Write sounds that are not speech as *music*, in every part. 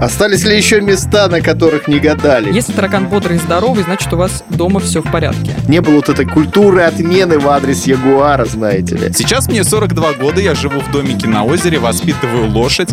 Остались ли еще места, на которых не гадали? Если таракан бодрый и здоровый, значит, у вас дома все в порядке. Не было вот этой культуры отмены в адрес Ягуара, знаете ли. Сейчас мне 42 года, я живу в домике на озере, воспитываю лошадь.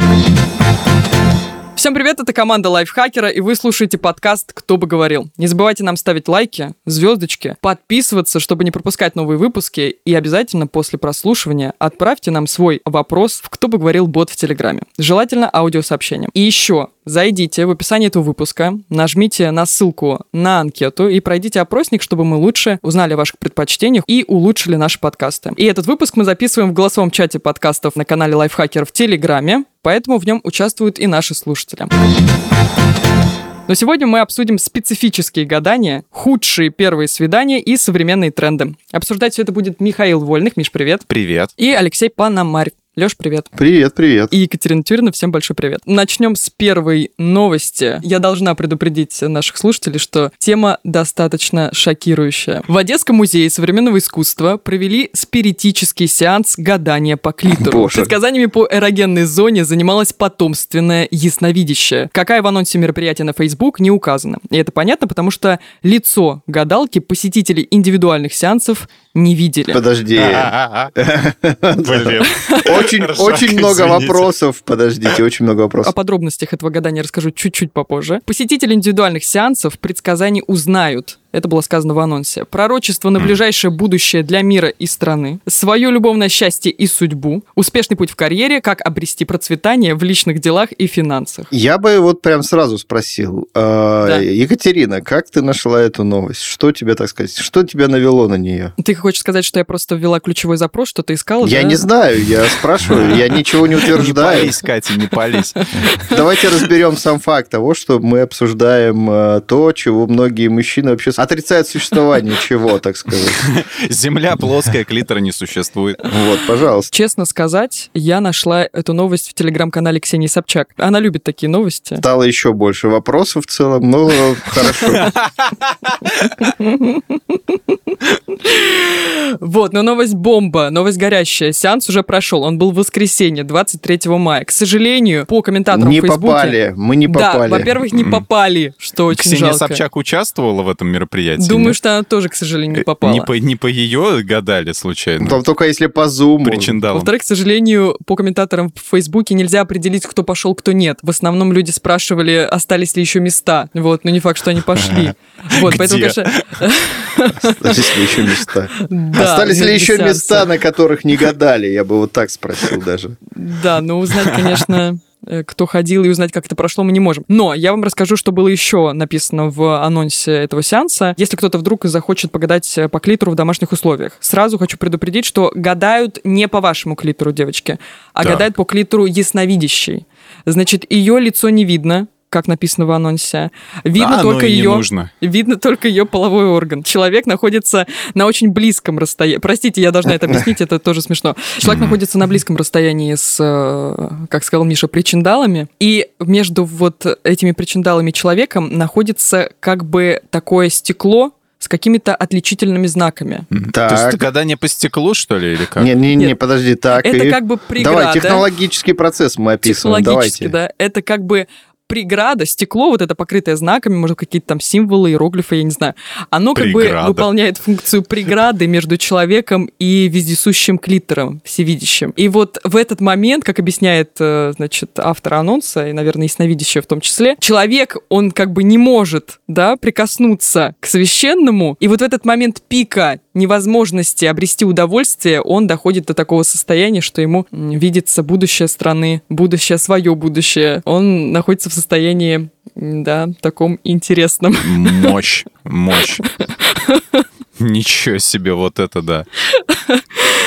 Всем привет, это команда Лайфхакера, и вы слушаете подкаст «Кто бы говорил». Не забывайте нам ставить лайки, звездочки, подписываться, чтобы не пропускать новые выпуски, и обязательно после прослушивания отправьте нам свой вопрос в «Кто бы говорил» бот в Телеграме. Желательно аудиосообщением. И еще, зайдите в описание этого выпуска, нажмите на ссылку на анкету и пройдите опросник, чтобы мы лучше узнали о ваших предпочтениях и улучшили наши подкасты. И этот выпуск мы записываем в голосовом чате подкастов на канале Лайфхакер в Телеграме, поэтому в нем участвуют и наши слушатели. Но сегодня мы обсудим специфические гадания, худшие первые свидания и современные тренды. Обсуждать все это будет Михаил Вольных. Миш, привет. Привет. И Алексей Панамарь. Леш, привет. Привет, привет. И Екатерина Тюрина, всем большой привет. Начнем с первой новости. Я должна предупредить наших слушателей, что тема достаточно шокирующая. В Одесском музее современного искусства провели спиритический сеанс гадания по клитору. Боже. Предсказаниями по эрогенной зоне занималась потомственная ясновидящая. Какая в анонсе мероприятия на Facebook не указано. И это понятно, потому что лицо гадалки посетители индивидуальных сеансов не видели. Подожди. *laughs* Очень, много вопросов. Подождите, очень много О вопросов. подробностях этого гадания расскажу чуть-чуть попозже. Посетители индивидуальных сеансов предсказаний узнают, это было сказано в анонсе, пророчество на ближайшее будущее для мира и страны, свое любовное счастье и судьбу, успешный путь в карьере, как обрести процветание в личных делах и финансах. Я бы вот прям сразу спросил. э, Да. Екатерина, как ты нашла эту новость? Что тебе, так сказать, что тебя навело на нее? Ты хочешь сказать, что я просто ввела ключевой запрос, что ты искал? Я да? не знаю, я спрашиваю, я ничего не Не утверждаю. пались, Катя, не пались. Давайте разберем сам факт того, что мы обсуждаем э, то, чего многие мужчины вообще отрицают существование чего, так сказать. *laughs* Земля плоская, клитора не существует. Вот, пожалуйста. Честно сказать, я нашла эту новость в телеграм-канале Ксении Собчак. Она любит такие новости. Стало еще больше вопросов в целом, но хорошо. *laughs* Вот, но новость бомба, новость горящая. Сеанс уже прошел, он был в воскресенье, 23 мая. К сожалению, по комментаторам Не в Фейсбуке... попали, мы не Да, попали. во-первых, не попали, что очень Ксения жалко. Собчак участвовала в этом мероприятии? Думаю, нет? что она тоже, к сожалению, не попала. Не по, не по ее гадали случайно? Там только если по зуму. Причиндалом. Во-вторых, к сожалению, по комментаторам в Фейсбуке нельзя определить, кто пошел, кто нет. В основном люди спрашивали, остались ли еще места. Вот, но не факт, что они пошли. *laughs* Вот, поэтому, Где? конечно... Остались ли еще места? *laughs* да, Остались ли еще места, на которых не гадали? Я бы вот так спросил даже. Да, но узнать, конечно, э, кто ходил и узнать, как это прошло, мы не можем. Но я вам расскажу, что было еще написано в анонсе этого сеанса. Если кто-то вдруг захочет погадать э, по клитору в домашних условиях, сразу хочу предупредить, что гадают не по вашему клитору, девочки, а Так. гадают по клитору ясновидящей. Значит, ее лицо не видно, как написано в анонсе. Видно А оно только и не ее нужно. Видно только ее половой орган. Человек находится на очень близком расстоянии. Простите, я должна это объяснить, это тоже смешно. Человек находится на близком расстоянии с, э, как сказал Миша, причиндалами. И между вот этими причиндалами и человеком находится как бы такое стекло с какими-то отличительными знаками. Так. То есть это гадание по стеклу, что ли, или как? Не-не-не, Нет. подожди, так. Это и- как бы преграда. Давай, технологический процесс мы описываем. Технологически, Давайте. да. Это как бы преграда, стекло, вот это покрытое знаками, может, какие-то там символы, иероглифы, я не знаю. Оно как бы Преграда. выполняет функцию преграды между человеком и вездесущим клитором, всевидящим. И вот в этот момент, как объясняет, э, значит, автор анонса, и, наверное, ясновидящая в том числе, человек, он как бы не может, да, прикоснуться к священному, и вот в этот момент пика невозможности обрести удовольствие, он доходит до такого состояния, что ему видится будущее страны, будущее, свое будущее. Он находится в состоянии, да, таком интересном. Мощь, мощь. Ничего себе, вот это да.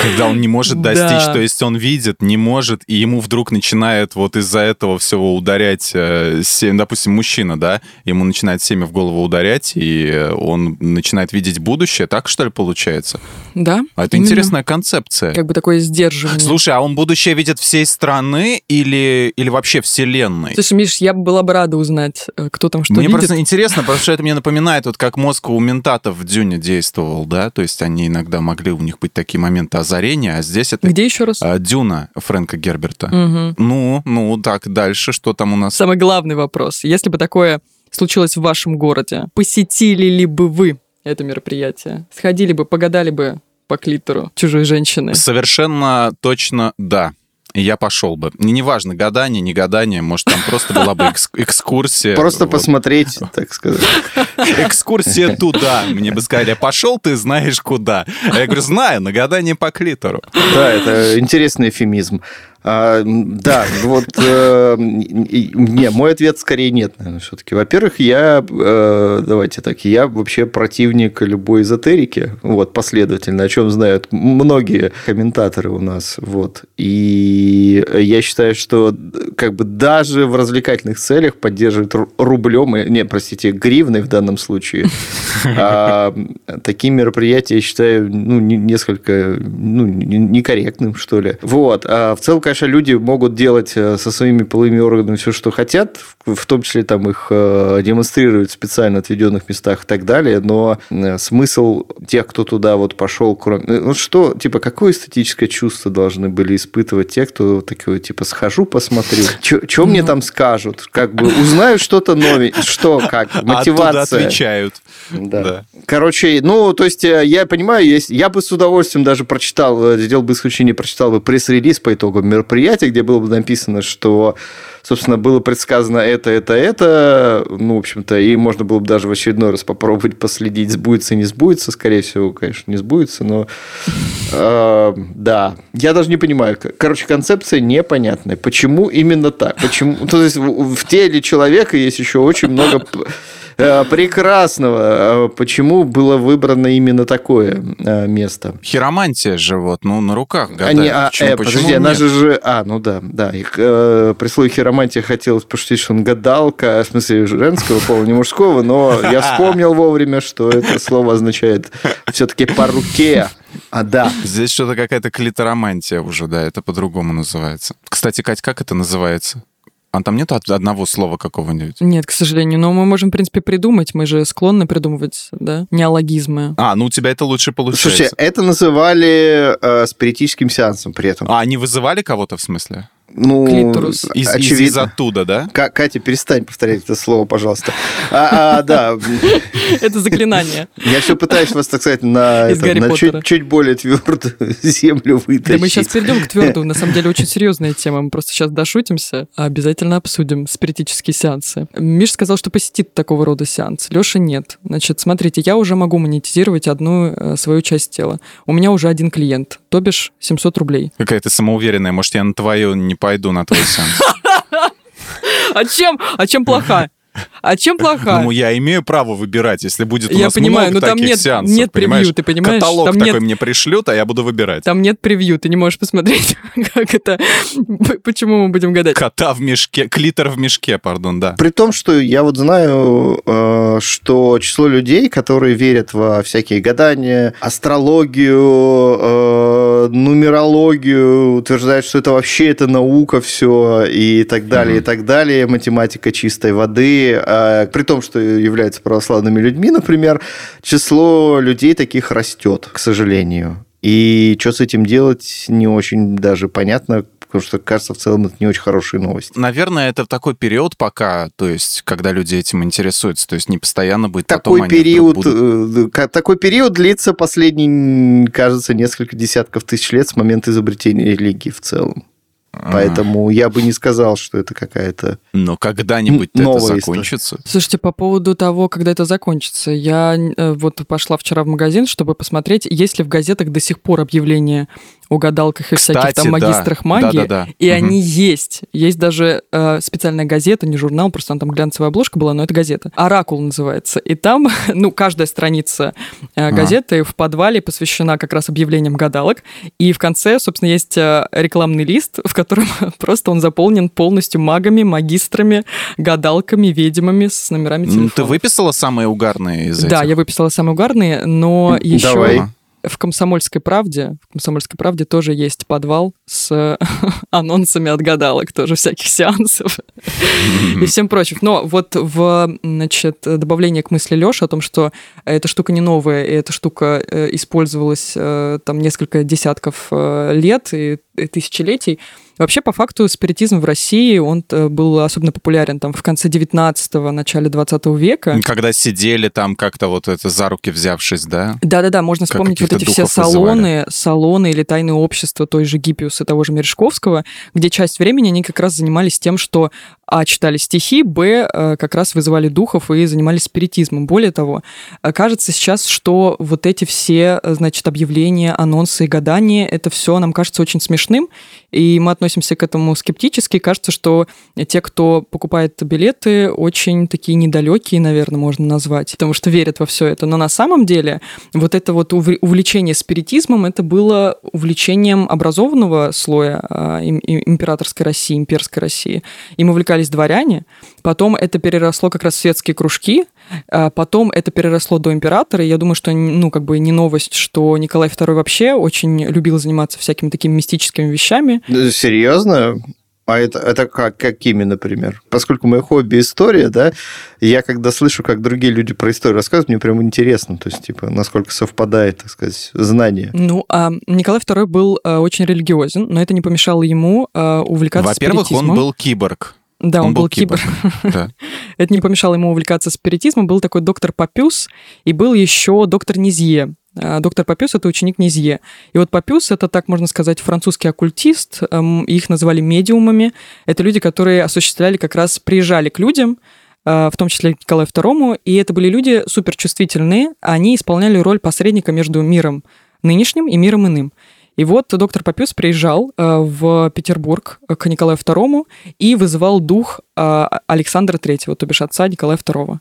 Когда он не может достичь, то есть он видит, не может, и ему вдруг начинает вот из-за этого всего ударять, э, допустим, мужчина, да, ему начинает семя в голову ударять, и он начинает видеть будущее, так что ли получается? Да? А это именно. интересная концепция. Как бы такое сдерживание. Слушай, а он будущее видит всей страны или, или вообще вселенной? Слушай, Миш, я бы была бы рада узнать, э, кто там что мне видит. просто интересно, потому что это мне напоминает, вот как мозг у ментатов в Дюне действовал, да, то есть они иногда могли, у них быть такие моменты озарения, озарение, а здесь это Где еще раз? а, Дюна Фрэнка Герберта. Мгм. Ну, ну, так, дальше, что там у нас? Самый главный вопрос. Если бы такое случилось в вашем городе, посетили ли бы вы это мероприятие? Сходили бы, погадали бы по клитору чужой женщины? Совершенно точно да. И Я пошел бы. Не неважно, гадание, не гадание, может, там просто была бы экс- экскурсия. Просто Вот. посмотреть, так сказать. *laughs* Экскурсия туда. Мне бы сказали, пошел ты знаешь куда. А я говорю, знаю, на гадание по клитору. Да, это интересный эфемизм. А, да, вот э, не, мой ответ скорее нет, наверное, все-таки. Во-первых, я э, давайте так, я вообще противник любой эзотерики, вот последовательно, о чем знают многие комментаторы у нас, вот. И я считаю, что как бы даже в развлекательных целях поддерживать ру- рублем, и- не, простите, гривной в данном случае. *laughs* А, такие мероприятия я считаю ну, не- несколько ну, не- некорректным, что ли. Вот. А в целом, конечно, люди могут делать э, со своими половыми органами все, что хотят, в том числе там их э, демонстрировать в специально отведенных местах и так далее, но э, смысл тех, кто туда вот пошел, кроме... Ну что, типа, какое эстетическое чувство должны были испытывать те, кто такой, типа, схожу, посмотрю, *laughs* что мне там скажут, как бы узнаю что-то новенькое, что, как, А мотивация. Отвечают. Да. Да. Короче, ну, то есть, э, я понимаю, есть, я бы с удовольствием даже прочитал, э, сделал бы исключение, прочитал бы пресс-релиз по итогам мероприятия, где было бы написано, что, собственно, было предсказано это, это, это, ну, в общем-то, и можно было бы даже в очередной раз попробовать последить, сбудется, не сбудется, скорее всего, конечно, не сбудется, но, э, да, я даже не понимаю, короче, концепция непонятная, почему именно так, почему, то есть, в теле человека есть еще очень много прекрасного, А почему было выбрано именно такое э, место. Хиромантия же вот, ну, на руках гадают. Они, а, Почему- э, почему подожди, она же же... А, ну да, да. Их, э, при слове хиромантия хотелось пошутить, что он гадалка, в смысле женского пола, не мужского, но я вспомнил вовремя, что это слово означает все-таки по руке. А да. Здесь что-то какая-то клиторомантия уже, да, это по-другому называется. Кстати, Кать, как это называется? А там нет од- одного слова какого-нибудь? Нет, к сожалению, но мы можем, в принципе, придумать. Мы же склонны придумывать, да, неологизмы. А, ну у тебя это лучше получается. Слушайте, это называли э, спиритическим сеансом при этом. А они вызывали кого-то в смысле? Ну, Клиторус. Из, из, очевидно. из оттуда, да? Ка- Катя, перестань повторять это слово, пожалуйста. А, а, да, *laughs* Это заклинание. я все пытаюсь вас, так сказать, на, Из это, на чуть, чуть более твердую *laughs* землю вытащить. Да мы сейчас перейдем к твердому. На самом деле очень серьезная тема. Мы просто сейчас дошутимся, а обязательно обсудим спиритические сеансы. Миш сказал, что посетит такого рода сеанс. Леша нет. Значит, смотрите, я уже могу монетизировать одну э, свою часть тела. У меня уже один клиент, то бишь 700 рублей. Какая ты самоуверенная. Может, я на твою не пойду, на твой сеанс. *laughs* А чем? А чем плоха? А чем плоха? Ну, я имею право выбирать, если будет у Я нас понимаю, много но там таких нет- сеансов, нет превью, понимаешь? ты понимаешь? Каталог Там такой нет- мне пришлют, а я буду выбирать. Там нет превью, ты не можешь посмотреть, *laughs* как это, *laughs* почему мы будем гадать. Кота в мешке, клитор в мешке, пардон, да. При том, что я вот знаю, э, что число людей, которые верят во всякие гадания, астрологию, э, нумерологию, утверждают, что это вообще это наука все и так далее, и так далее, математика чистой воды. А При том, что являются православными людьми, например, число людей таких растет, к сожалению. И что с этим делать, не очень даже понятно, потому что, кажется, в целом это не очень хорошие новости. Наверное, это такой период пока, то есть, когда люди этим интересуются, то есть не постоянно будет такой потом период, будут- э, такой период длится последние, кажется, несколько десятков тысяч лет с момента изобретения религии в целом. А, Поэтому я бы не сказал, что это какая-то... Но когда-нибудь это новая история. закончится. Слушайте, по поводу того, когда это закончится, я э, вот пошла вчера в магазин, чтобы посмотреть, есть ли в газетах до сих пор объявления о гадалках и всяких Кстати, там да. магистрах магии. Да-да-да. И Мгм. они есть. Есть даже э, специальная газета, не журнал, просто она там глянцевая обложка была, но это газета. «Оракул» называется. И там, *laughs* ну, каждая страница э, газеты в подвале посвящена как раз объявлениям гадалок. И в конце, собственно, есть э, рекламный лист, *laughs* в котором *laughs* просто он заполнен полностью магами, магистрами, гадалками, ведьмами с номерами Ну, телефонов. Ты выписала самые угарные из Да, этих? я выписала самые угарные, но еще... Давай. В «Комсомольской правде», в «Комсомольской правде» тоже есть подвал с *laughs* анонсами от гадалок, тоже всяких сеансов *laughs* и всем прочих. Но вот в, значит, добавление к мысли Лёши о том, что эта штука не новая, и эта штука э, использовалась э, там несколько десятков э, лет и тысячелетий, Вообще, по факту, спиритизм в России, он э, был особенно популярен там в конце 19-го, начале 20 века. Когда сидели там как-то вот это за руки взявшись, да? Да-да-да, можно как вспомнить вот эти все салоны, вызывали. салоны или тайные общества той же Гиппиуса, того же Мережковского, где часть времени они как раз занимались тем, что а, читали стихи, б, э, как раз вызывали духов и занимались спиритизмом. Более того, э, кажется сейчас, что вот эти все, значит, объявления, анонсы и гадания, это все нам кажется очень смешным, и мы относимся к этому скептически. Кажется, что те, кто покупает билеты, очень такие недалекие, наверное, можно назвать, потому что верят во все это. Но на самом деле вот это вот увлечение спиритизмом, это было увлечением образованного слоя императорской России, имперской России. Им увлекались дворяне, потом это переросло как раз в светские кружки, а потом это переросло до императора, и я думаю, что, ну, как бы не новость, что Николай II вообще очень любил заниматься всякими такими мистическими вещами. Серьезно? А это, это как, какими, например? Поскольку мое хобби история, да, я когда слышу, как другие люди про историю рассказывают, мне прям интересно, то есть, типа, насколько совпадает, так сказать, знание. Ну, а Николай II был а, очень религиозен, но это не помешало ему а, увлекаться Во-первых, он был киборг. Да, он, он был, был киборг. *laughs* Да. *laughs* Это не помешало ему увлекаться спиритизмом. Был такой доктор Папюс, и был еще доктор Низье. А, доктор Папюс — это ученик Низье. И вот Папюс — это, так можно сказать, французский оккультист. Эм, их называли медиумами. Это люди, которые осуществляли как раз, приезжали к людям, э, в том числе к Николаю II, и это были люди суперчувствительные. Они исполняли роль посредника между миром нынешним и миром иным. И вот доктор Папюс приезжал э, в Петербург к Николаю II и вызывал дух э, Александра III, то бишь отца Николая II.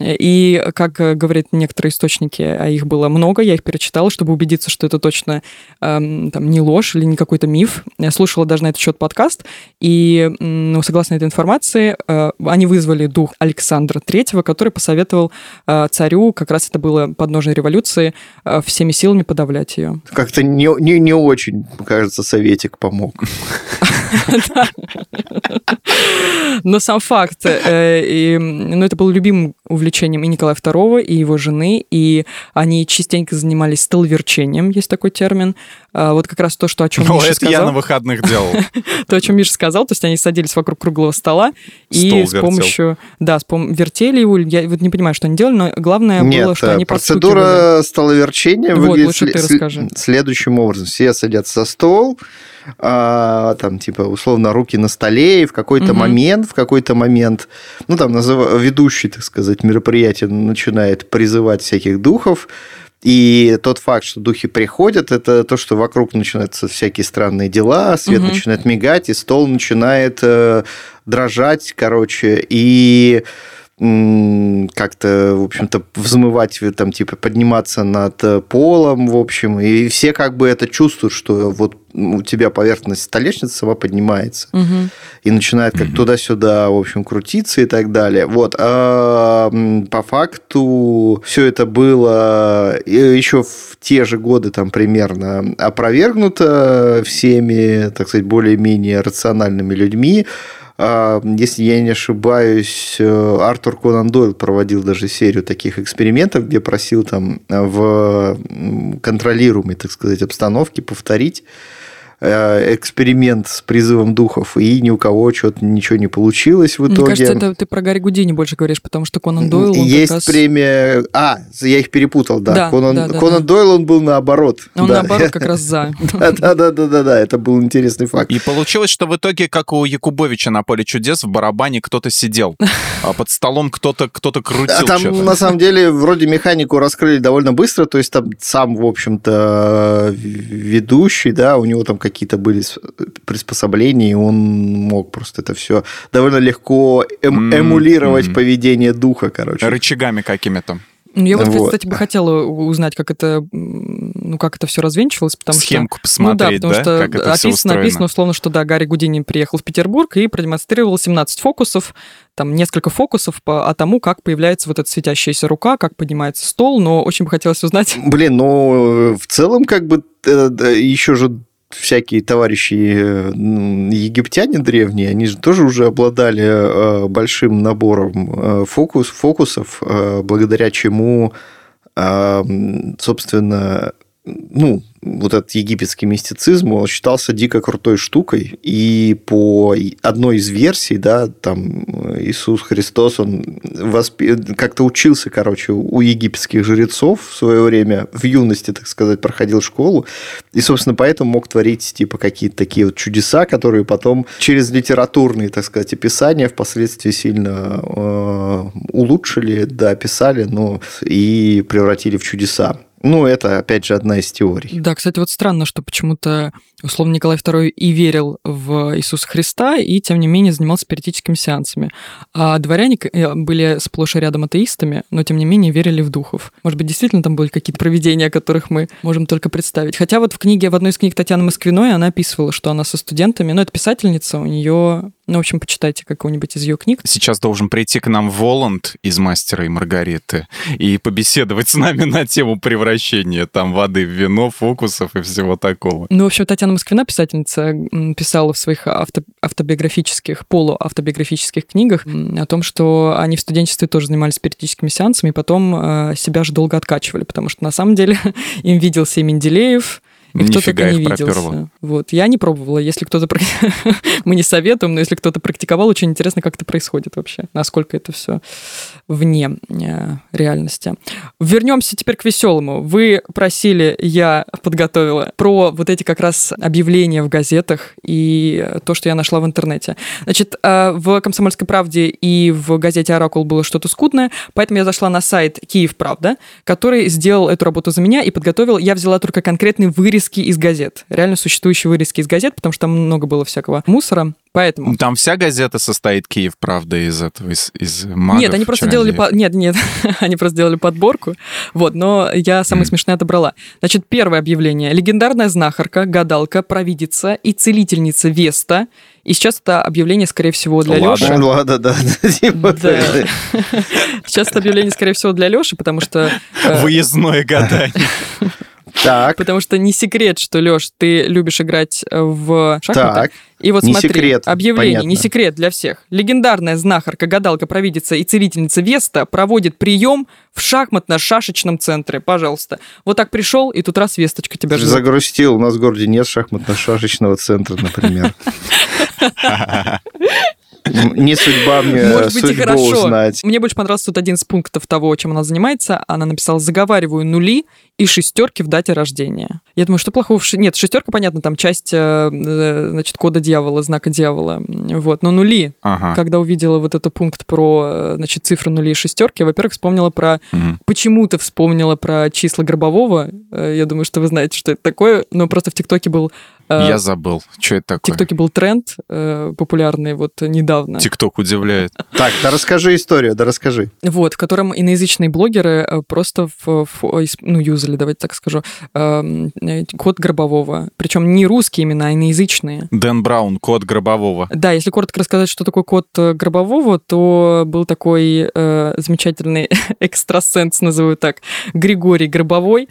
И, как говорят некоторые источники, а их было много, я их перечитала, чтобы убедиться, что это точно эм, там, не ложь или не какой-то миф. Я слушала даже на этот счет подкаст, и, ну, согласно этой информации, э, они вызвали дух Александра Третьего, который посоветовал э, царю, как раз это было подножие революции, э, всеми силами подавлять ее. Как-то не, не, не очень, кажется, советик помог. *laughs* Но сам факт, ну, это был любимым увлечением и Николая II, и его жены, и они частенько занимались столверчением, есть такой термин. А, вот как раз то, что о чем ну, Миша это сказал. я на выходных делал. *laughs* то, о чем Миша сказал, то есть они садились вокруг круглого стола и с помощью... Да, с пом... вертели его. Я вот не понимаю, что они делали, но главное было, что они процедура столоверчения выглядит следующим образом. Все садятся за стол, а, там, типа, условно, руки на столе, и в какой-то угу. момент, в какой-то момент, ну, там, назыв... ведущий, так сказать, мероприятие начинает призывать всяких духов, и тот факт, что духи приходят, это то, что вокруг начинаются всякие странные дела, свет угу. начинает мигать, и стол начинает э, дрожать, короче, и как-то, в общем-то, взмывать, там, типа, подниматься над э, полом, в общем, и все как бы это чувствуют, что вот у тебя поверхность столешницы сама поднимается угу. и начинает как угу. туда-сюда, в общем, крутиться и так далее. Вот. А по факту все это было еще в те же годы там примерно опровергнуто всеми, так сказать, более-менее рациональными людьми. А, если я не ошибаюсь, э, Артур Конан Дойл проводил даже серию таких экспериментов, где просил там в контролируемой, так сказать, обстановке повторить Э, эксперимент с призывом духов, и ни у кого что-то ничего не получилось в итоге. Мне кажется, это ты про Гарри Гудини больше говоришь, потому что Конан Дойл... Есть раз... премия... А, я их перепутал, да. да Конан, да, да, Конан да. Дойл, он был наоборот. Он да. наоборот как раз за. *laughs* Да-да-да-да-да, это был интересный факт. И получилось, что в итоге, как у Якубовича на поле чудес, в барабане кто-то сидел, *laughs* а под столом кто-то кто-то крутил Там, на самом деле, вроде механику раскрыли довольно быстро, то есть там сам, в общем-то, ведущий, да, у него там какие-то были приспособления, и он мог просто это все довольно легко эм, эмулировать mm-hmm. поведение духа, короче. Рычагами какими-то. Ну, я вот, Вот. кстати, бы хотела узнать, как это, ну, как это все развенчивалось, потому Схемку что... Ну да, посмотреть, потому да, что как это все описано, описано условно, что да, Гарри Гудини приехал в Петербург и продемонстрировал 17 фокусов, там несколько фокусов по а тому, как появляется вот эта светящаяся рука, как поднимается стол, но очень бы хотелось узнать... Блин, ну, в целом, как бы, э, да, еще же всякие товарищи э, м, египтяне древние, они же тоже уже обладали э, большим набором э, фокус, фокусов, благодаря чему, собственно, ну, вот этот египетский мистицизм, он считался дико крутой штукой, и по одной из версий, да, там Иисус Христос, он воспи- как-то учился, короче, у египетских жрецов в свое время, в юности, так сказать, проходил школу, и, собственно, поэтому мог творить, типа, какие-то такие вот чудеса, которые потом через литературные, так сказать, описания впоследствии сильно э, улучшили, да, описали, но и превратили в чудеса. Ну, это, опять же, одна из теорий. Да, кстати, вот странно, что почему-то, условно, Николай II и верил в Иисуса Христа, и, тем не менее, занимался спиритическими сеансами. А дворяне э, были сплошь и рядом атеистами, но, тем не менее, верили в духов. Может быть, действительно там были какие-то провидения, о которых мы можем только представить. Хотя вот в книге, в одной из книг Татьяны Москвиной, она описывала, что она со студентами, ну, это писательница, у нее, ну, в общем, почитайте какую-нибудь из ее книг. Сейчас должен прийти к нам Воланд из «Мастера и Маргариты» и побеседовать с нами на тему превращения там воды в вино, фокусов и всего такого. Ну, в общем, Татьяна Москвина, писательница, писала в своих авто, автобиографических, полуавтобиографических книгах о том, что они в студенчестве тоже занимались спиритическими сеансами, и потом э, себя же долго откачивали, потому что на самом деле *laughs* им виделся и Менделеев, и кто Нифига только не виделся. проперло. Вот. Я не пробовала. Если кто-то... *laughs* Мы не советуем, но если кто-то практиковал, очень интересно, как это происходит вообще. Насколько это все вне э, реальности. Вернемся теперь к веселому. Вы просили, я подготовила, про вот эти как раз объявления в газетах и то, что я нашла в интернете. Значит, э, в «Комсомольской правде» и в газете «Оракул» было что-то скудное, поэтому я зашла на сайт «Киев Правда», который сделал эту работу за меня и подготовил. Я взяла только конкретные вырезки из газет, реально существующие вырезки из газет, потому что там много было всякого мусора. Поэтому... Там вся газета состоит Киев, правда, из этого, из, из магов, Нет, они просто делали... по- Нет, нет, *laughs* они просто делали подборку. Вот, но я самое смешное отобрала. Значит, первое объявление. Легендарная знахарка, гадалка, провидица и целительница Веста. И сейчас это объявление, скорее всего, для Лада. Леши. *laughs* Ладно, да. *laughs* типа, Да. Сейчас это объявление, скорее всего, для Леши, потому что... э, Выездное гадание. Так, Потому что не секрет, что, Леш, ты любишь играть э, в шахматы. так. И вот Не смотри, секрет, объявление, понятно. не секрет для всех. Легендарная знахарка, гадалка, провидица и целительница Веста проводит прием в шахматно-шашечном центре. Пожалуйста. Вот так пришел, и тут раз весточка тебя ждет. загрустил, у нас в городе нет шахматно-шашечного центра, например. *laughs* Не судьба мне Может быть, и хорошо. узнать. Мне больше понравился тут один из пунктов того, чем она занимается. Она написала «заговариваю нули и шестерки в дате рождения». Я думаю, что плохого... Нет, шестерка, понятно, там часть, э, э, значит, кода дьявола, знака дьявола. Вот, но нули. Ага. Когда увидела вот этот пункт про, э, значит, цифры нули и шестерки, во-первых, вспомнила про... Мгм. Почему-то вспомнила про числа Гробового. Я думаю, что вы знаете, что это такое. Но просто в ТикТоке был... э, Я забыл, что это В такое. ТикТоке был тренд э, популярный вот недавно. ТикТок удивляет. *laughs* Так, да расскажи историю, да расскажи. Вот, в котором иноязычные блогеры э, просто в, в- ну, юзали, давайте так скажу, эм, э, код Гробового. Причем не русские имена, а иноязычные. Дэн Браун, код Гробового. Да, если коротко рассказать, что такое код э, Гробового, то был такой э, замечательный *laughs* экстрасенс, назову так, Григорий Гробовой,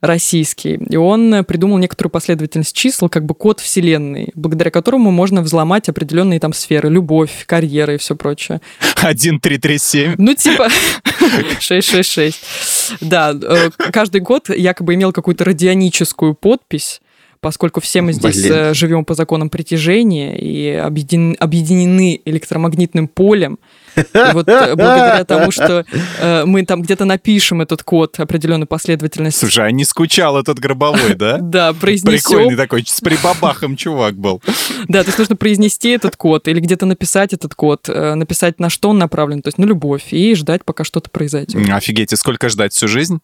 российский. И он э, придумал некоторую последовательность чисел, как бы код Вселенной, благодаря которому можно взломать определенные там сферы, любовь, карьера и все прочее. 1337. Ну, типа *laughs* 666. Да, э, каждый год якобы имел какую-то радионическую подпись, поскольку все мы здесь Блин. э, живем по законам притяжения и объедин- объединены электромагнитным полем. И вот э, благодаря тому, что э, мы там где-то напишем этот код определенной последовательности, Слушай, а не скучал этот Гробовой, да? *laughs* да, Прикольный произнесем, такой, с прибабахом чувак был. да, то есть нужно произнести этот код или где-то написать этот код, э, написать на что он направлен, то есть на любовь, и ждать, пока что-то произойдет. Офигеть, и сколько ждать всю жизнь?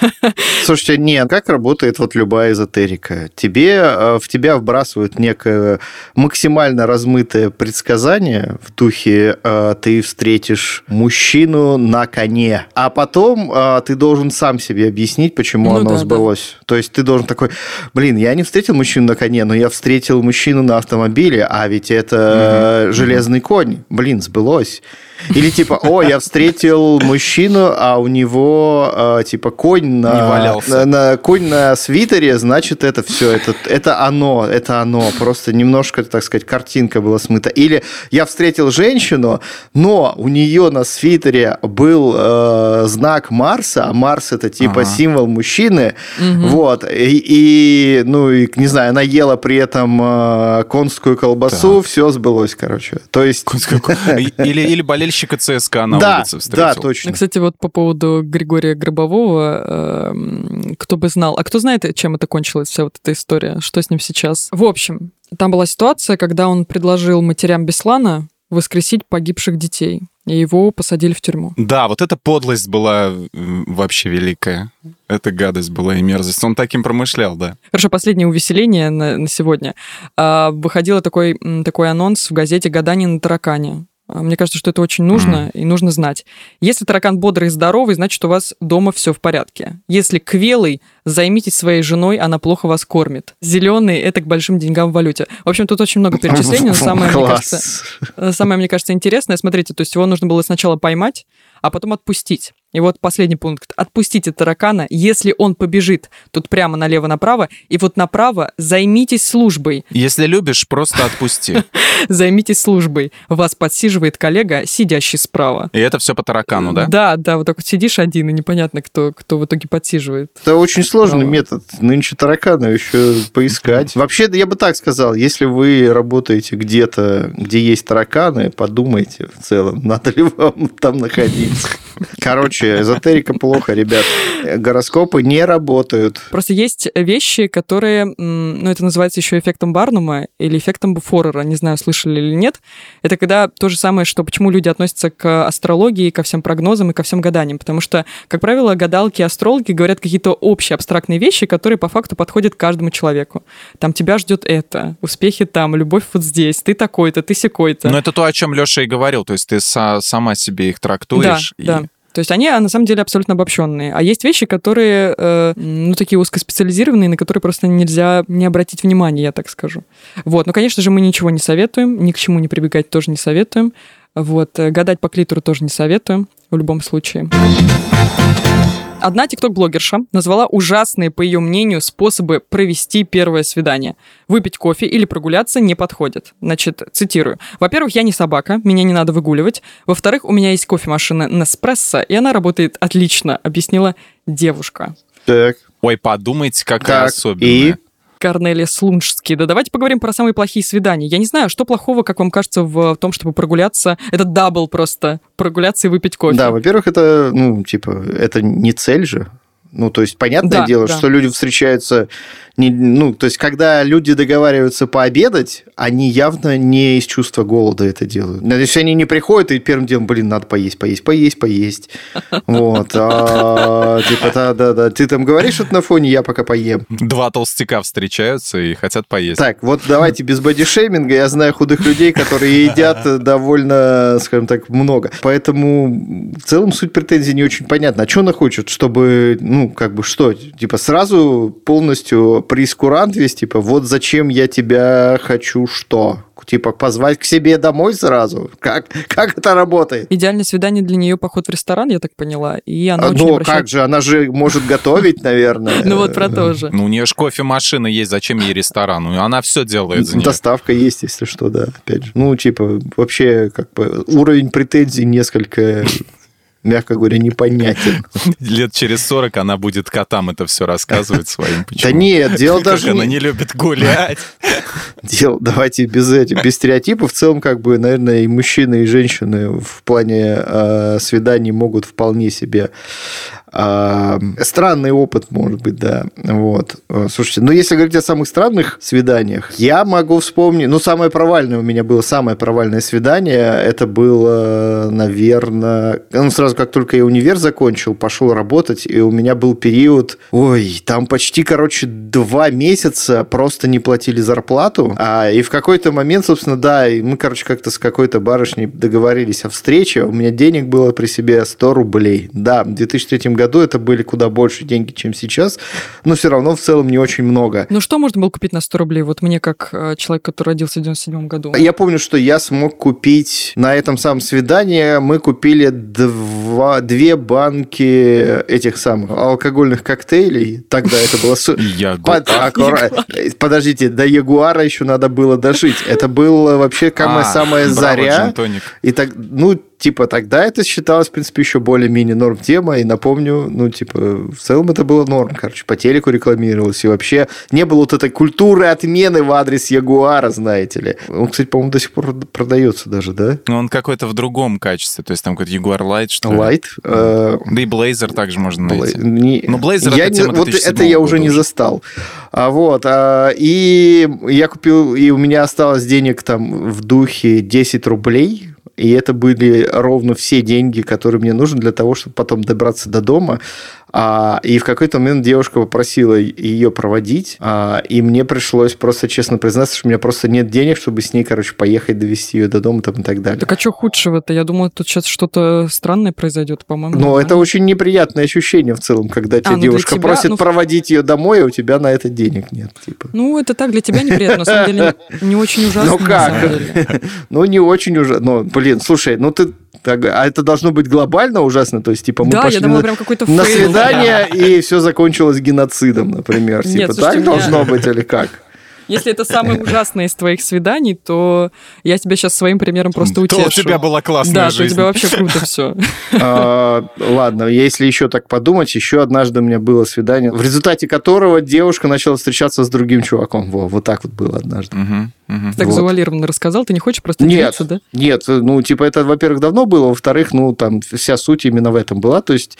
*laughs* Слушайте, нет, как работает вот любая эзотерика? тебе, э, в тебя вбрасывают некое максимально размытое предсказание в духе э, ты встретишь мужчину на коне, а потом э, ты должен сам себе объяснить, почему Ну оно да, сбылось. То есть ты должен такой, блин, я не встретил мужчину на коне, но я встретил мужчину на автомобиле, а ведь это э, железный конь. Блин, сбылось. Или типа, о, я встретил мужчину, а у него э, типа конь на, на, на- конь на свитере, значит это все, это, это оно, это оно. Просто немножко, так сказать, картинка была смыта. Или я встретил женщину, но у нее на свитере был э, знак Марса, а Марс это типа Ага. символ мужчины, вот. И, и, ну и не знаю, она ела при этом э, конскую колбасу, все сбылось, короче. То есть. *laughs* Или, или болельщика ЦСКА на да, улице встретил. да, Ну, точно. кстати, вот по поводу Григория Гробового, эм, кто бы знал. А кто знает, чем это кончилась вся вот эта история? Что с ним сейчас? В общем, там была ситуация, когда он предложил матерям Беслана воскресить погибших детей, и его посадили в тюрьму. Да, вот эта подлость была вообще великая. Эта гадость была и мерзость. Он таким промышлял, да. Хорошо, последнее увеселение на, на сегодня. А, выходил такой, такой анонс в газете «Гадание на таракане». А, Мне кажется, что это очень нужно и нужно знать. Если таракан бодрый и здоровый, значит, у вас дома все в порядке. Если квелый, займитесь своей женой, она плохо вас кормит. Зеленый – это к большим деньгам в валюте. В общем, тут очень много перечислений, но самое, мне кажется. Э, Самое, мне кажется, интересное, смотрите, то есть его нужно было сначала поймать, а потом отпустить. И вот последний пункт. Отпустите таракана. Если он побежит, тут прямо налево-направо, и вот направо займитесь службой. Если любишь, просто отпусти. *laughs* Займитесь службой. Вас подсиживает коллега, сидящий справа. И это все по таракану, да? Да, да, вот так вот сидишь один, и непонятно, кто, кто в итоге подсиживает. Это очень сложный метод. Нынче таракана еще поискать. Вообще, я бы так сказал, если вы работаете где-то, где есть тараканы, подумайте в целом, надо ли вам там находиться. *laughs* Короче, эзотерика плохо, ребят. Гороскопы не работают. Просто есть вещи, которые, ну, это называется еще эффектом Барнума или эффектом Буфорера, не знаю, слышали или нет. Это когда то же самое, что почему люди относятся к астрологии, ко всем прогнозам и ко всем гаданиям. Потому что, как правило, гадалки и астрологи говорят какие-то общие абстрактные вещи, которые по факту подходят каждому человеку. Там тебя ждет это, успехи там, любовь вот здесь, ты такой-то, ты секой-то. Но это то, о чем Леша и говорил. То есть ты са- сама себе их Да, трактуешь. и- да. То есть они, а, на самом деле, абсолютно обобщенные. А есть вещи, которые, э, ну, такие узкоспециализированные, на которые просто нельзя не обратить внимания, я так скажу. Вот. Но, конечно же, мы ничего не советуем, ни к чему не прибегать тоже не советуем. Вот. э, Гадать по клитору тоже не советуем в любом случае. Одна тикток-блогерша назвала ужасные, по ее мнению, способы провести первое свидание. Выпить кофе или прогуляться не подходит. Значит, цитирую. Во-первых, я не собака, меня не надо выгуливать. Во-вторых, у меня есть кофемашина Неспрессо, и она работает отлично, объяснила девушка. Так. Ой, подумайте, какая Так, особенная. и? Корнелия Слунжский. Да давайте поговорим про самые плохие свидания. Я не знаю, что плохого, как вам кажется, в том, чтобы прогуляться. Это double просто. Прогуляться и выпить кофе. Да, во-первых, это, ну, типа, это не цель же. Ну, то есть, понятное Да, дело, да. что люди встречаются... Не, ну, то есть, когда люди договариваются пообедать, они явно не из чувства голода это делают. То есть, они не приходят и первым делом, блин, надо поесть, поесть, поесть, поесть. *laughs* Вот. А, Типа, да-да-да. Ты там говоришь что-то на фоне, я пока поем. Два толстяка встречаются и хотят поесть. Так, вот давайте без бодишейминга. Я знаю худых людей, которые едят довольно, скажем так, много. Поэтому в целом суть претензий не очень понятна. А что она хочет? Чтобы, ну, как бы что? Типа сразу полностью прескурант весь, типа, вот зачем я тебя хочу что? Типа позвать к себе домой сразу? Как, как это работает? Идеальное свидание для нее поход в ресторан, я так поняла. И она А, очень ну, обращает- как же? Она же может готовить, наверное. *laughs* Ну вот про то же. Ну, у нее же кофемашина есть, зачем ей ресторан? Ну, Она все делает за нее. Доставка есть, если что, да, опять же. Ну, типа, вообще, как бы, уровень претензий несколько, мягко говоря, непонятен. *laughs* Лет через 40 она будет котам это все рассказывать своим. Да нет, дело *laughs* Как даже она не... любит гулять. *laughs* Дело, давайте без этих, без стереотипов. В целом, как бы, наверное, и мужчины, и женщины в плане э, свиданий могут вполне себе А, странный опыт, может быть, да. Вот. А, слушайте, ну если говорить о самых странных свиданиях, я могу вспомнить, ну самое провальное у меня было, самое провальное свидание, это было, наверное, ну сразу как только я универ закончил, пошел работать, и у меня был период, ой, там почти, короче, два месяца просто не платили зарплату, а, и в какой-то момент, собственно, да, и мы, короче, как-то с какой-то барышней договорились о встрече, у меня денег было при себе 100 рублей. Да, в 2003 году это были куда больше деньги, чем сейчас, но все равно в целом не очень много. Ну что можно было купить на 100 рублей? Вот мне, как э, человек, который родился в 97 году. Я помню, что я смог купить на этом самом свидании, мы купили два, две банки этих самых алкогольных коктейлей. Тогда это было... *laughs* Под... Подождите, до Ягуара еще надо было дожить. Это было вообще а, самая заря. И так, ну, типа, тогда это считалось, в принципе, еще более-менее норм тема, и напомню, ну, типа, в целом это было норм, короче, по телеку рекламировалось, и вообще не было вот этой культуры отмены в адрес Ягуара, знаете ли. Он, кстати, по-моему, до сих пор продается даже, да? Ну, он какой-то в другом качестве, то есть там какой-то Ягуар Light, что ли? Э... Да и Blazer также можно найти. Не... Ну, Blazer я это тема Вот это я уже не застал. А, вот, а, и я купил, и у меня осталось денег там в духе 10 рублей, и это были ровно все деньги, которые мне нужны для того, чтобы потом добраться до дома. А, и в какой-то момент девушка попросила ее проводить, а, и мне пришлось просто честно признаться, что у меня просто нет денег, чтобы с ней, короче, поехать, довести ее до дома там, и так далее. Так а что худшего-то? Я думаю, тут сейчас что-то странное произойдет, по-моему. Но это очень неприятное ощущение в целом, когда тебя а, ну девушка тебя, просит ну... проводить ее домой, а у тебя на это денег нет. Типа. Ну, это так, для тебя неприятно, на самом деле, не очень ужасно. Ну как? *laughs* Ну, не очень ужасно. Блин, слушай, ну ты а это должно быть глобально ужасно? То есть, типа, мы да, пошли думала, на, на свидание, и все закончилось геноцидом, например. Нет, типа, слушайте, так должно быть или как? Если это самое ужасное из твоих свиданий, то я тебя сейчас своим примером просто утешу. То у тебя была классная да, жизнь. Да, у тебя вообще круто все. *laughs* А, ладно, если еще так подумать, еще однажды у меня было свидание, в результате которого девушка начала встречаться с другим чуваком. Во, вот так вот было однажды. Ты так завуалированно рассказал, ты не хочешь просто нет, делиться, да? Нет, ну, типа, это, во-первых, давно было, во-вторых, ну, там, вся суть именно в этом была, то есть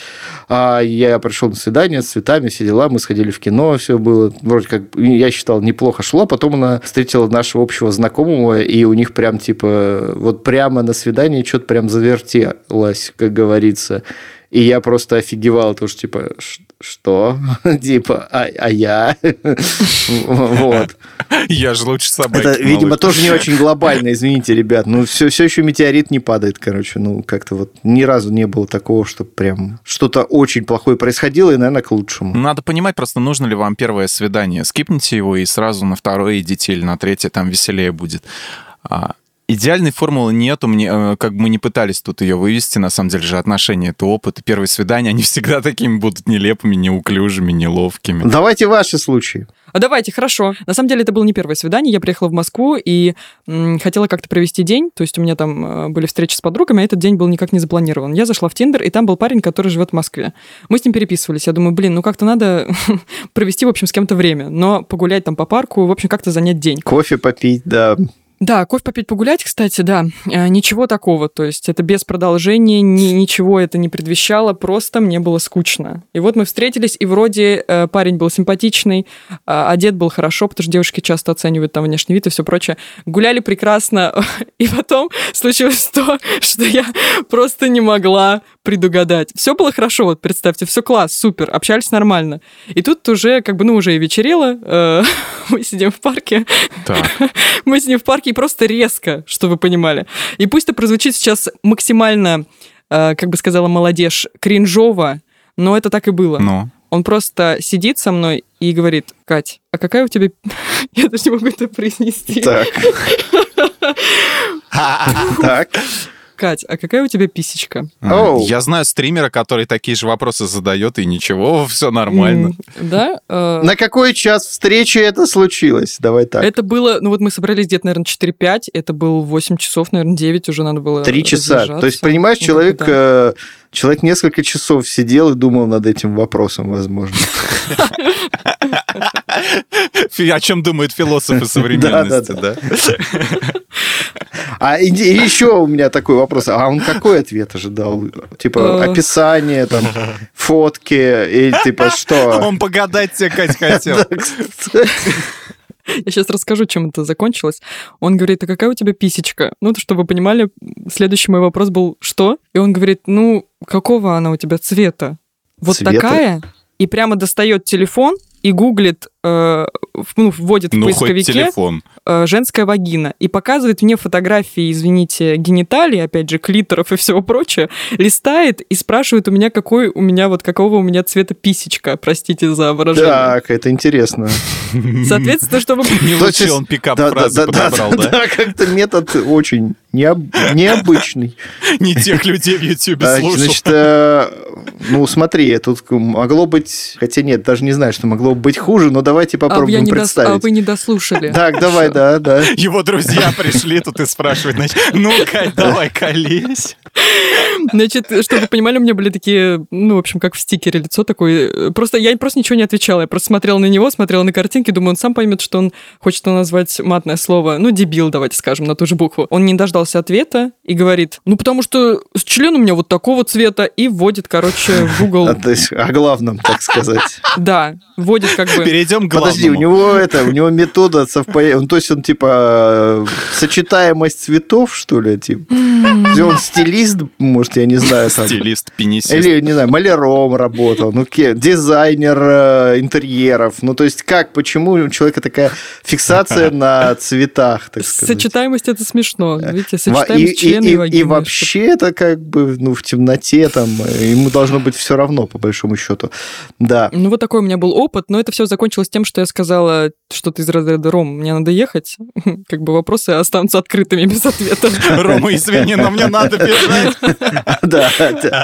а, я пришел на свидание с цветами, все дела, мы сходили в кино, все было, вроде как, я считал, неплохо шло, потом она встретила нашего общего знакомого, и у них прям, типа, вот прямо на свидании что-то прям завертелось, как говорится. И я просто офигевал, то что, типа, что? *laughs* Типа, а, а я? *laughs* Вот. Я же лучше собаки. Это, видимо, тоже не очень глобально, извините, ребят. Ну, все, все еще метеорит не падает, короче. Ну, как-то вот ни разу не было такого, что прям что-то очень плохое происходило, и, наверное, к лучшему. Надо понимать просто, нужно ли вам первое свидание. Скипните его, и сразу на второе идите, или на третье там веселее будет. Идеальной формулы нету, мне, э, как бы мы не пытались тут ее вывести, на самом деле же отношения — это опыт, и первые свидания, они *laughs* всегда такими будут нелепыми, неуклюжими, неловкими. Давайте ваши случаи. А давайте, хорошо. На самом деле это было не первое свидание. Я приехала в Москву и м, хотела как-то провести день. То есть у меня там э, были встречи с подругами, а этот день был никак не запланирован. Я зашла в Тиндер, и там был парень, который живет в Москве. Мы с ним переписывались. Я думаю, блин, ну как-то надо *laughs* провести, в общем, с кем-то время. Но погулять там по парку, в общем, как-то занять день. Кофе попить, да. Да, кофе попить погулять, кстати, да, э, ничего такого, то есть это без продолжения, ни, ничего это не предвещало, просто мне было скучно. И вот мы встретились, и вроде э, парень был симпатичный, э, одет был хорошо, потому что девушки часто оценивают там внешний вид и все прочее. Гуляли прекрасно, *laughs* и потом случилось то, *laughs* что я просто не могла предугадать. Все было хорошо, вот представьте, все класс, супер, общались нормально. И тут уже, как бы, ну, уже и вечерело, э, *laughs* мы сидим в парке, *laughs* мы сидим в парке, и просто резко, что вы понимали. И пусть это прозвучит сейчас максимально, э, как бы сказала молодежь, кринжово, но это так и было. Но. Он просто сидит со мной и говорит, Кать, а какая у тебя... *laughs* Я даже не могу это произнести. Так. Так. Кать, а какая у тебя писечка? Oh. Я знаю стримера, который такие же вопросы задает, и ничего, *laughs* все нормально. Да? Э, На какой час встречи это случилось? Давай так. Это было, ну вот мы собрались где-то, наверное, 4-5, это было 8 часов, наверное, 9 уже надо было Три часа. То есть, понимаешь, человек... Э, человек несколько часов сидел и думал над этим вопросом, возможно. О чем думают философы *laughs* современности, да? А еще у меня такой вопрос вопрос. А он какой ответ ожидал? Типа Э. описание, там, *laughs* фотки, и типа что? *laughs* Он погадать тебе, Кать, *laughs* хотел. Я сейчас расскажу, чем это закончилось. Он говорит, а какая у тебя писечка? Ну, то, чтобы вы понимали, следующий мой вопрос был, что? И он говорит, ну, какого она у тебя цвета? Вот Цвета? такая? И прямо достает телефон и гуглит, э, ну, вводит в Ну, хоть поисковике телефон. э, женская вагина и показывает мне фотографии, извините, гениталий, опять же, клиторов и всего прочее, листает и спрашивает у меня, какой у меня, вот какого у меня цвета писечка, простите за выражение. Так, это интересно. Соответственно, чтобы... Не лучше он пикап фразы подобрал, да? да, как-то метод очень необ- необычный. Не тех людей в Ютьюбе слушал. Значит, э, ну смотри, тут могло быть, хотя нет, даже не знаю, что могло быть хуже, но давайте А, попробуем не дос- а представить. вы не дослушали. *laughs* Так, давай, да, да. Его друзья пришли тут и спрашивают, значит, ну, Кать, давай колись. Значит, чтобы вы понимали, у меня были такие, ну, в общем, как в стикере лицо такое. Просто я просто ничего не отвечала. Я просто смотрела на него, смотрела на картинки, думаю, он сам поймет, что он хочет назвать матное слово. Ну, дебил, давайте скажем, на ту же букву. Он не дождался ответа и говорит, ну, потому что член у меня вот такого цвета, и вводит, короче, в Google. *laughs* А, то есть о главном, так сказать. Да, вводит как бы... Перейдем к Подожди, у главному. него это, у него метода совпадения, он, то есть он типа э, сочетаемость цветов, что ли, типа. Он стилист, может, я не знаю, там. Стилист, пенисист. Или, не знаю, маляром работал, ну, дизайнер э, интерьеров. Ну, то есть как, почему у человека такая фиксация на цветах, так сказать? Сочетаемость это смешно. Видите, Во- сочетаемость и, члена и- и, и вагины. вообще это как бы ну, в темноте, там, э, ему должно быть все равно, по большому счету. Да. Ну, вот такой у меня был опыт, но это все закончилось тем, что я сказала что-то из разряда «Ром, мне надо ехать». *laughs* Как бы вопросы останутся открытыми без ответа. *laughs* Рома, извини, но мне надо бежать. *laughs* Да.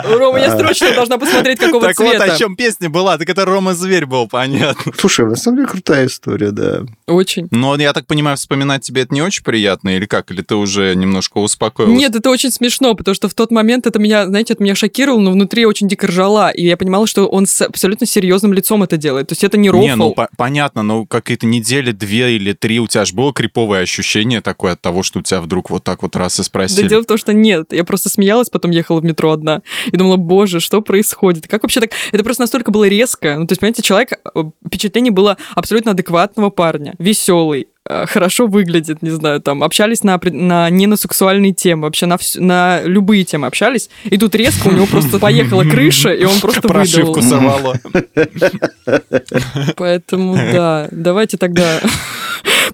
Рома, я срочно должна посмотреть, какого Так вот, цвета. о чем песня была. Так это Рома-зверь был, понятно. Слушай, на самом деле крутая история, да. Очень. Но я так понимаю, вспоминать тебе это не очень приятно, или как? Или ты уже немножко успокоилась? Нет, это очень смешно, потому что в тот момент это меня, знаете, это меня шокировало, но внутри очень дико ржала, и я понимала, что он с абсолютно серьезным лицом это делает. То есть это не рофл. Не, ну по- понятно, но какие-то недели, две или три у тебя же было криповое ощущение такое от того, что у тебя вдруг вот так вот раз и Да спросили. дело в том, что нет. Я просто смеялась, потом ехала в метро одна и думала, боже, что происходит? Как вообще так? Это просто настолько было резко. Ну, то есть, понимаете, человек, э, впечатление было абсолютно адекватного парня, веселый, хорошо выглядит, не знаю, там, общались на, на не на сексуальные темы, вообще на, вс- на любые темы общались, и тут резко у него просто поехала крыша, и он просто Прошивку выдал. сорвало. Поэтому, да, давайте тогда...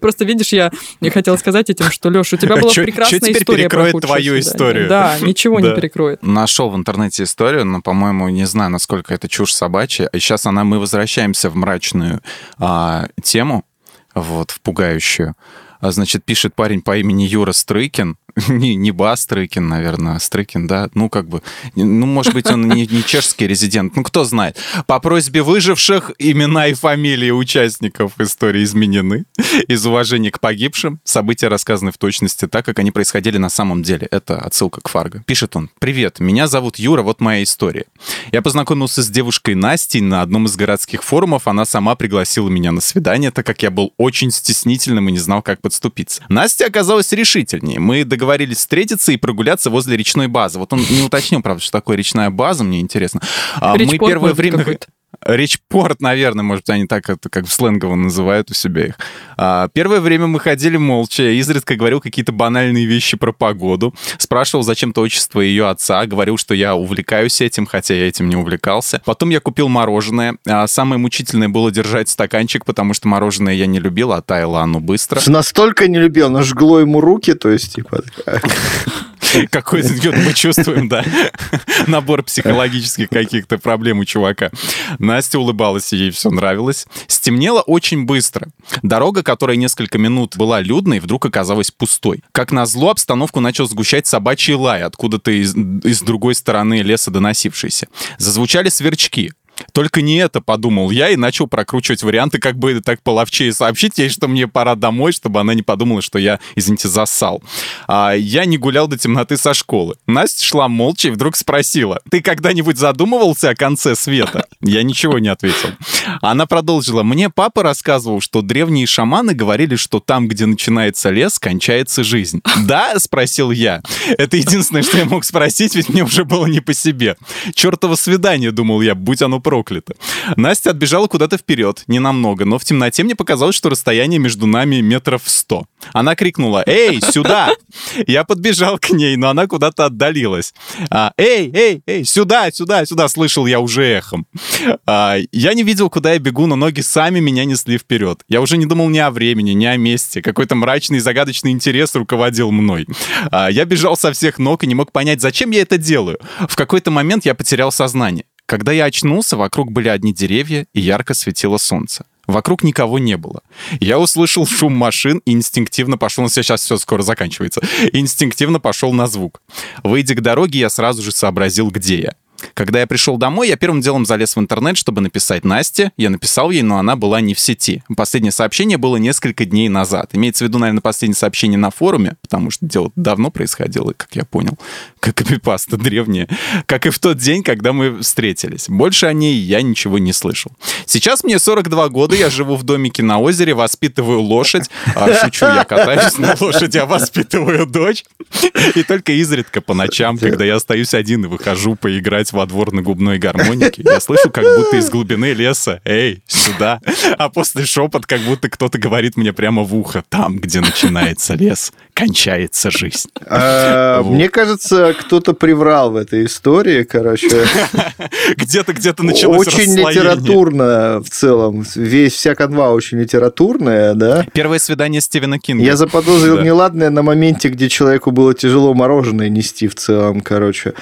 Просто видишь, я, я хотела сказать этим, что, Леша, у тебя была чё- прекрасная чё теперь история про перекроет худшее твою свидание. историю? Да, ничего Да. не перекроет. Нашел в интернете историю, но, по-моему, не знаю, насколько это чушь собачья. И сейчас она, мы возвращаемся в мрачную а, тему, вот, в пугающую. А, Значит, пишет парень по имени Юра Стрыкин. *laughs* Не, не Ба Стрыкин, наверное, а Стрыкин, да? Ну, как бы, ну, может быть, он не, не чешский резидент, ну, кто знает. По просьбе выживших имена и фамилии участников истории изменены. Из уважения к погибшим события рассказаны в точности так, как они происходили на самом деле. Это отсылка к Фарго. Пишет он. «Привет, меня зовут Юра, вот моя история. Я познакомился с девушкой Настей на одном из городских форумов. Она сама пригласила меня на свидание, так как я был очень стеснительным и не знал, как подступиться. Настя оказалась решительнее. Мы договорились встретиться и прогуляться возле речной базы. Вот он не уточнил, правда, что такое речная база, мне интересно. А мы Речпорт, первое время... Речпорт, наверное, может быть, они так это как сленгово называют у себя их. А, первое время мы ходили молча, я изредка говорил какие-то банальные вещи про погоду, спрашивал зачем-то отчество ее отца, говорил, что я увлекаюсь этим, хотя я этим не увлекался. Потом я купил мороженое. А, самое мучительное было держать стаканчик, потому что мороженое я не любил, а таяло оно быстро. Настолько не любил, но жгло ему руки, то есть, типа, *laughs* *laughs* Какой-то мы чувствуем, да, *laughs* набор психологических каких-то проблем у чувака. Настя улыбалась, ей все нравилось. Стемнело очень быстро. Дорога, которая несколько минут была людной, вдруг оказалась пустой. Как назло, обстановку начал сгущать собачий лай, откуда-то из, из другой стороны леса доносившийся. Зазвучали сверчки. Только не это, подумал я, и начал прокручивать варианты, как бы так половчее сообщить ей, что мне пора домой, чтобы она не подумала, что я, извините, засал. А, я не гулял до темноты со школы. Настя шла молча и вдруг спросила, ты когда-нибудь задумывался о конце света? Я ничего не ответил. Она продолжила, мне папа рассказывал, что древние шаманы говорили, что там, где начинается лес, кончается жизнь. Да? Спросил я. Это единственное, что я мог спросить, ведь мне уже было не по себе. Чертово свидание, думал я, будь оно проклято. Настя отбежала куда-то вперед, не намного, но в темноте мне показалось, что расстояние между нами метров сто. Она крикнула «Эй, сюда!» Я подбежал к ней, но она куда-то отдалилась. А, «Эй, эй, эй, сюда, сюда, сюда!» Слышал я уже эхом. А, я не видел, куда я бегу, но ноги сами меня несли вперед. Я уже не думал ни о времени, ни о месте. Какой-то мрачный, загадочный интерес руководил мной. А, я бежал со всех ног и не мог понять, зачем я это делаю. В какой-то момент я потерял сознание. Когда я очнулся, вокруг были одни деревья и ярко светило солнце. Вокруг никого не было. Я услышал шум машин и инстинктивно пошел... Ну, сейчас все скоро заканчивается. Инстинктивно пошел на звук. Выйдя к дороге, я сразу же сообразил, где я. Когда я пришел домой, я первым делом залез в интернет, чтобы написать Насте. Я написал ей, но она была не в сети. Последнее сообщение было несколько дней назад. Имеется в виду, наверное, последнее сообщение на форуме, потому что дело давно происходило, как я понял. Как копипаста древняя. Как и в тот день, когда мы встретились. Больше о ней я ничего не слышал. Сейчас мне 42 года, я живу в домике на озере, воспитываю лошадь. А, шучу, я катаюсь на лошади, а воспитываю дочь. И только изредка по ночам, когда я остаюсь один и выхожу поиграть во двор на губной гармонике, я слышу как будто из глубины леса «Эй, сюда!» А после шепот, как будто кто-то говорит мне прямо в ухо «Там, где начинается лес, кончается жизнь». А. Мне кажется, кто-то приврал в этой истории, короче. Где-то, где-то началось Очень литературно в целом. Весь, вся канва очень литературная, да. Первое свидание Стивена Кинга. Я заподозрил неладное на моменте, где человеку было тяжело мороженое нести в целом, короче.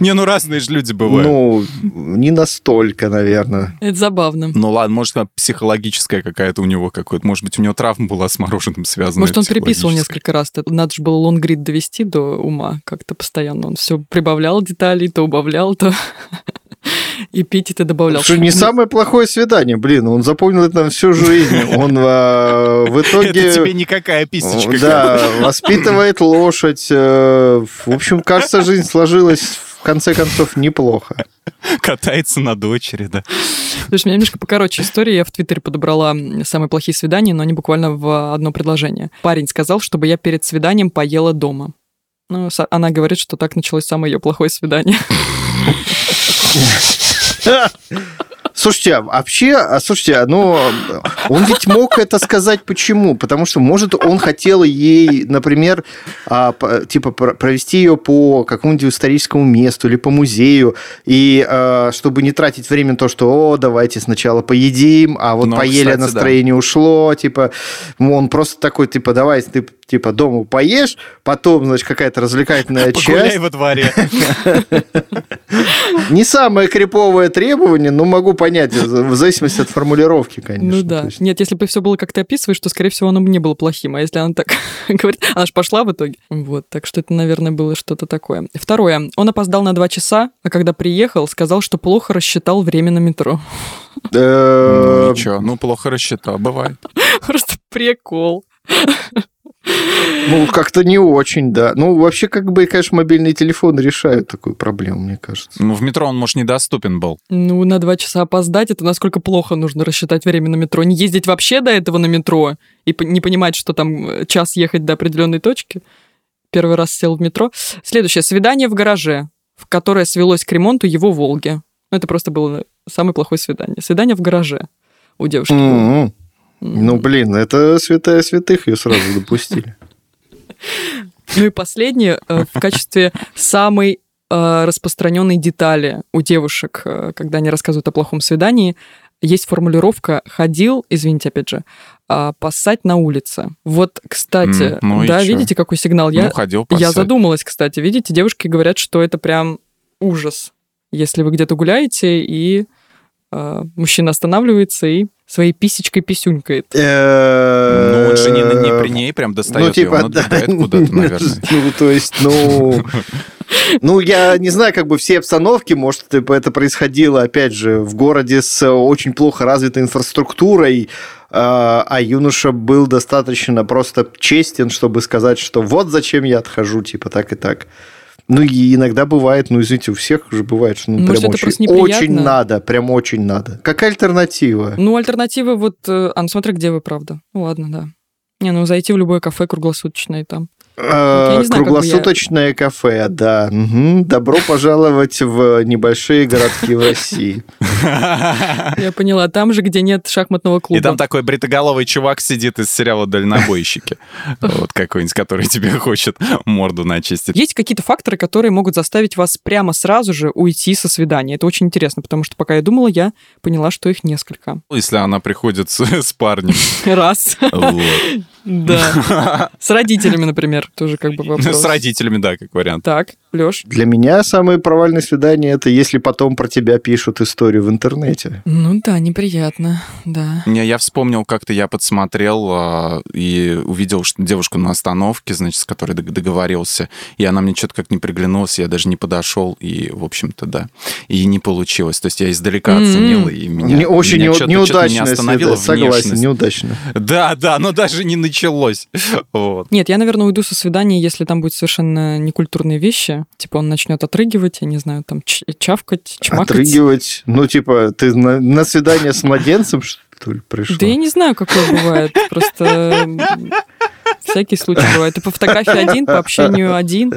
Не, ну разные же люди бывают. Ну, не настолько, наверное. Это забавно. Ну ладно, может, психологическая какая-то у него какой-то. Может быть, у него травма была с мороженым связана. Может, он переписывал несколько раз. Это Надо же было лонгрид довести до ума как-то постоянно. Он все прибавлял деталей, то убавлял, то *laughs* эпитеты добавлял. Что не самое плохое свидание, блин, он запомнил это на всю жизнь. Он а, в итоге... Это тебе никакая писечка. Да, воспитывает лошадь. э, В общем, кажется, жизнь сложилась в конце концов неплохо. Катается на дочери, да. Слушай, у меня немножко покороче история. Я в Твиттере подобрала самые плохие свидания, но они буквально в одно предложение. Парень сказал, чтобы я перед свиданием поела дома. Ну, она говорит, что так началось самое ее плохое свидание. *laughs* Слушайте, а вообще, а слушайте, ну, он ведь мог это сказать почему? Потому что, может, он хотел ей, например, а, типа про- провести ее по какому-нибудь историческому месту или по музею, и чтобы не тратить время на то, что, о, давайте сначала поедим, а вот Ну, поели, кстати, да. настроение ушло, типа, он просто такой, типа, давай, ты типа дома поешь, потом, значит, какая-то развлекательная *laughs* Погуляй часть. во дворе. *laughs* Не самое криповое требование, но могу понять, в зависимости от формулировки, конечно. Ну да. Нет, если бы все было как ты описываешь, то, скорее всего, оно бы не было плохим. А если она так *laughs* говорит, она же пошла в итоге. Вот, так что это, наверное, было что-то такое. Второе. Он опоздал на два часа, а когда приехал, сказал, что плохо рассчитал время на метро. Ну Э, ничего, ну плохо рассчитал, бывает. *laughs* Просто прикол. Ну, как-то не очень, да. Ну, вообще, как бы, конечно, мобильные телефоны решают такую проблему, мне кажется. Ну в метро он, может, недоступен был. Ну, на два часа опоздать, это насколько плохо нужно рассчитать время на метро. Не ездить вообще до этого на метро и не понимать, что там э, час ехать до определенной точки. Первый раз сел в метро. Следующее. Свидание в гараже, в которое свелось к ремонту его «Волги». Ну, это просто было самое плохое свидание. Свидание в гараже у девушки. было. Ну, блин, это святая святых ее сразу допустили. *laughs* Ну и последнее, э, в качестве самой э, распространенной детали у девушек, э, когда они рассказывают о плохом свидании, есть формулировка «ходил», извините, опять же, а, поссать на улице. Вот, кстати, ну да, видите, какой сигнал? Я, Ну, ходил я задумалась, кстати. Видите, девушки говорят, что это прям ужас, если вы где-то гуляете, и мужчина останавливается и своей писечкой писюнькает. Ну, он же не, не при ней прям достает Ну, типа, ее, он да. отбегает куда-то, наверное. Ну, то есть, ну... *laughs* Ну, я не знаю, как бы все обстановки, может, типа, это происходило, опять же, в городе с очень плохо развитой инфраструктурой, а, а юноша был достаточно просто честен, чтобы сказать, что вот зачем я отхожу, типа так и так. Ну, и иногда бывает, ну, извините, у всех же бывает, что ну, Может, прям это просто очень, очень надо, прям очень надо. Какая альтернатива? Ну, альтернатива вот... А, ну смотри, где вы, правда. Ну, ладно, да. Не, ну зайти в любое кафе круглосуточное там. Знаю, я- Круглосуточное кафе, да. Добро пожаловать в небольшие городки в России. Я поняла. Там же, где нет шахматного клуба. И там такой бритоголовый чувак сидит из сериала «Дальнобойщики». Вот какой-нибудь, который тебе хочет морду начистить. Есть какие-то факторы, которые могут заставить вас прямо сразу же уйти со свидания. Это очень интересно, потому что пока я думала, я поняла, что их несколько. Если она приходит с, с парнем. Раз. Вот. Да. С родителями, например, тоже как бы *laughs* вопрос. С родителями, да, как вариант. Так, Лёш. Для меня самые провальные свидания это если потом про тебя пишут историю в интернете. Ну да, неприятно, да. Не, я вспомнил, как-то я подсмотрел а, и увидел что девушку на остановке, значит, с которой дог- договорился, и она мне что-то как не приглянулась, я даже не подошел, и, в общем-то, да, и не получилось. То есть я издалека М-м. оценил, и меня, Не- очень меня меня неудачно, остановило согласен, внешность. неудачно. Да, да, но даже не началось. *laughs* Вот. Нет, я, наверное, уйду со свидания, если там будут совершенно некультурные вещи. Типа он начнет отрыгивать, я не знаю, там чавкать, чмакать. Отрыгивать. Ну, типа, ты на, на свидание с младенцем, что ли, пришла? Да я не знаю, какое бывает. Просто м, всякий случай бывает. И по фотографии один, по общению один.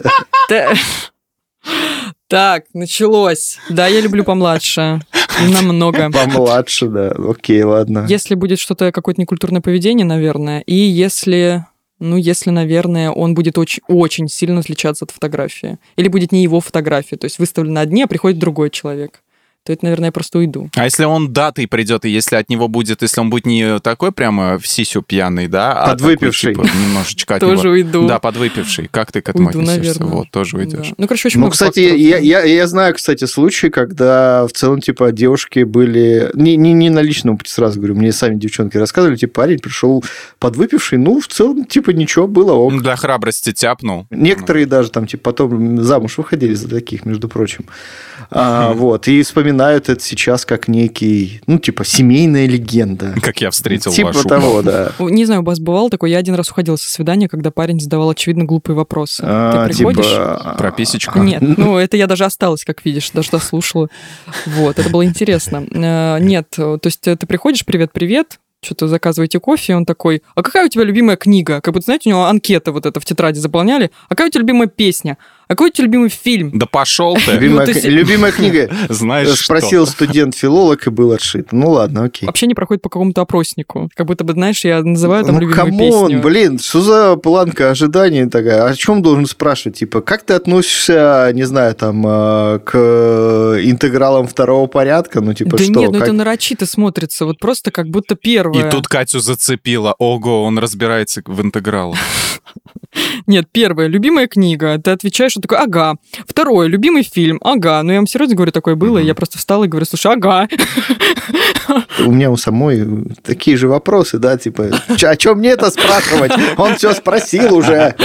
Так, началось. Да, я люблю помладше. Намного. Помладше, да. Окей, ладно. Если будет что-то, какое-то некультурное поведение, наверное, и если, ну, если, наверное, он будет очень, очень сильно отличаться от фотографии. Или будет не его фотография, то есть выставлена одни, а приходит другой человек. То это, наверное, я просто уйду. А если он датой придет, и если от него будет, если он будет не такой прямо в сисю пьяный, да, а Подвыпивший. такой, типа, немножечко от Тоже него- уйду. Да, подвыпивший. Как ты к этому Уйду, относишься? наверное. Вот, тоже уйдешь. Да. Ну, короче, очень Ну, много кстати, я, я, я знаю, кстати, случаи, когда в целом, типа, девушки были... Не, не, не на личном опыте, сразу говорю, мне сами девчонки рассказывали, типа, парень пришел подвыпивший, ну, в целом, типа, ничего, было ок. Для храбрости тяпнул. Некоторые даже там, типа, потом замуж выходили за таких, между прочим. А, вот, и вспоминают это сейчас как некий, ну, типа, семейная легенда. Как я встретил Типа вашу того, да. Не знаю, у вас бывало такое, я один раз уходила со свидания, когда парень задавал, очевидно, глупые вопросы. А, Ты приходишь... типа, Про писечку. Нет, ну это я даже осталась, как видишь, даже дослушала. Вот, это было интересно. Э, Нет, то есть ты приходишь, привет-привет, что-то заказываете кофе, и он такой, а какая у тебя любимая книга? Как будто, знаете, у него анкета вот это в тетради заполняли. А какая у тебя любимая песня? А какой у тебя любимый фильм? Да пошел ты. *laughs* Любимая, Ну, есть- любимая *laughs* книга. Знаешь Спросил студент-филолог и был отшит. Ну ладно, окей. Вообще не проходит по какому-то опроснику. Как будто бы, знаешь, я называю там ну, любимую come on, песню. блин, что за планка ожидания такая? О чем должен спрашивать? Типа, как ты относишься, не знаю, там, э, к интегралам второго порядка? Ну, типа, да что? нет, ну как- это нарочито смотрится, вот просто как будто первое. И тут Катю зацепило. Ого, он разбирается в интегралах. *laughs* Нет, первое, любимая книга. Ты отвечаешь, что такое, ага. Второе, любимый фильм, ага. Ну, я вам серьезно говорю, такое было, и я просто встала и говорю, слушай, ага. У меня у самой такие же вопросы, да, типа, «Чё- о чем мне это спрашивать? Он все спросил уже.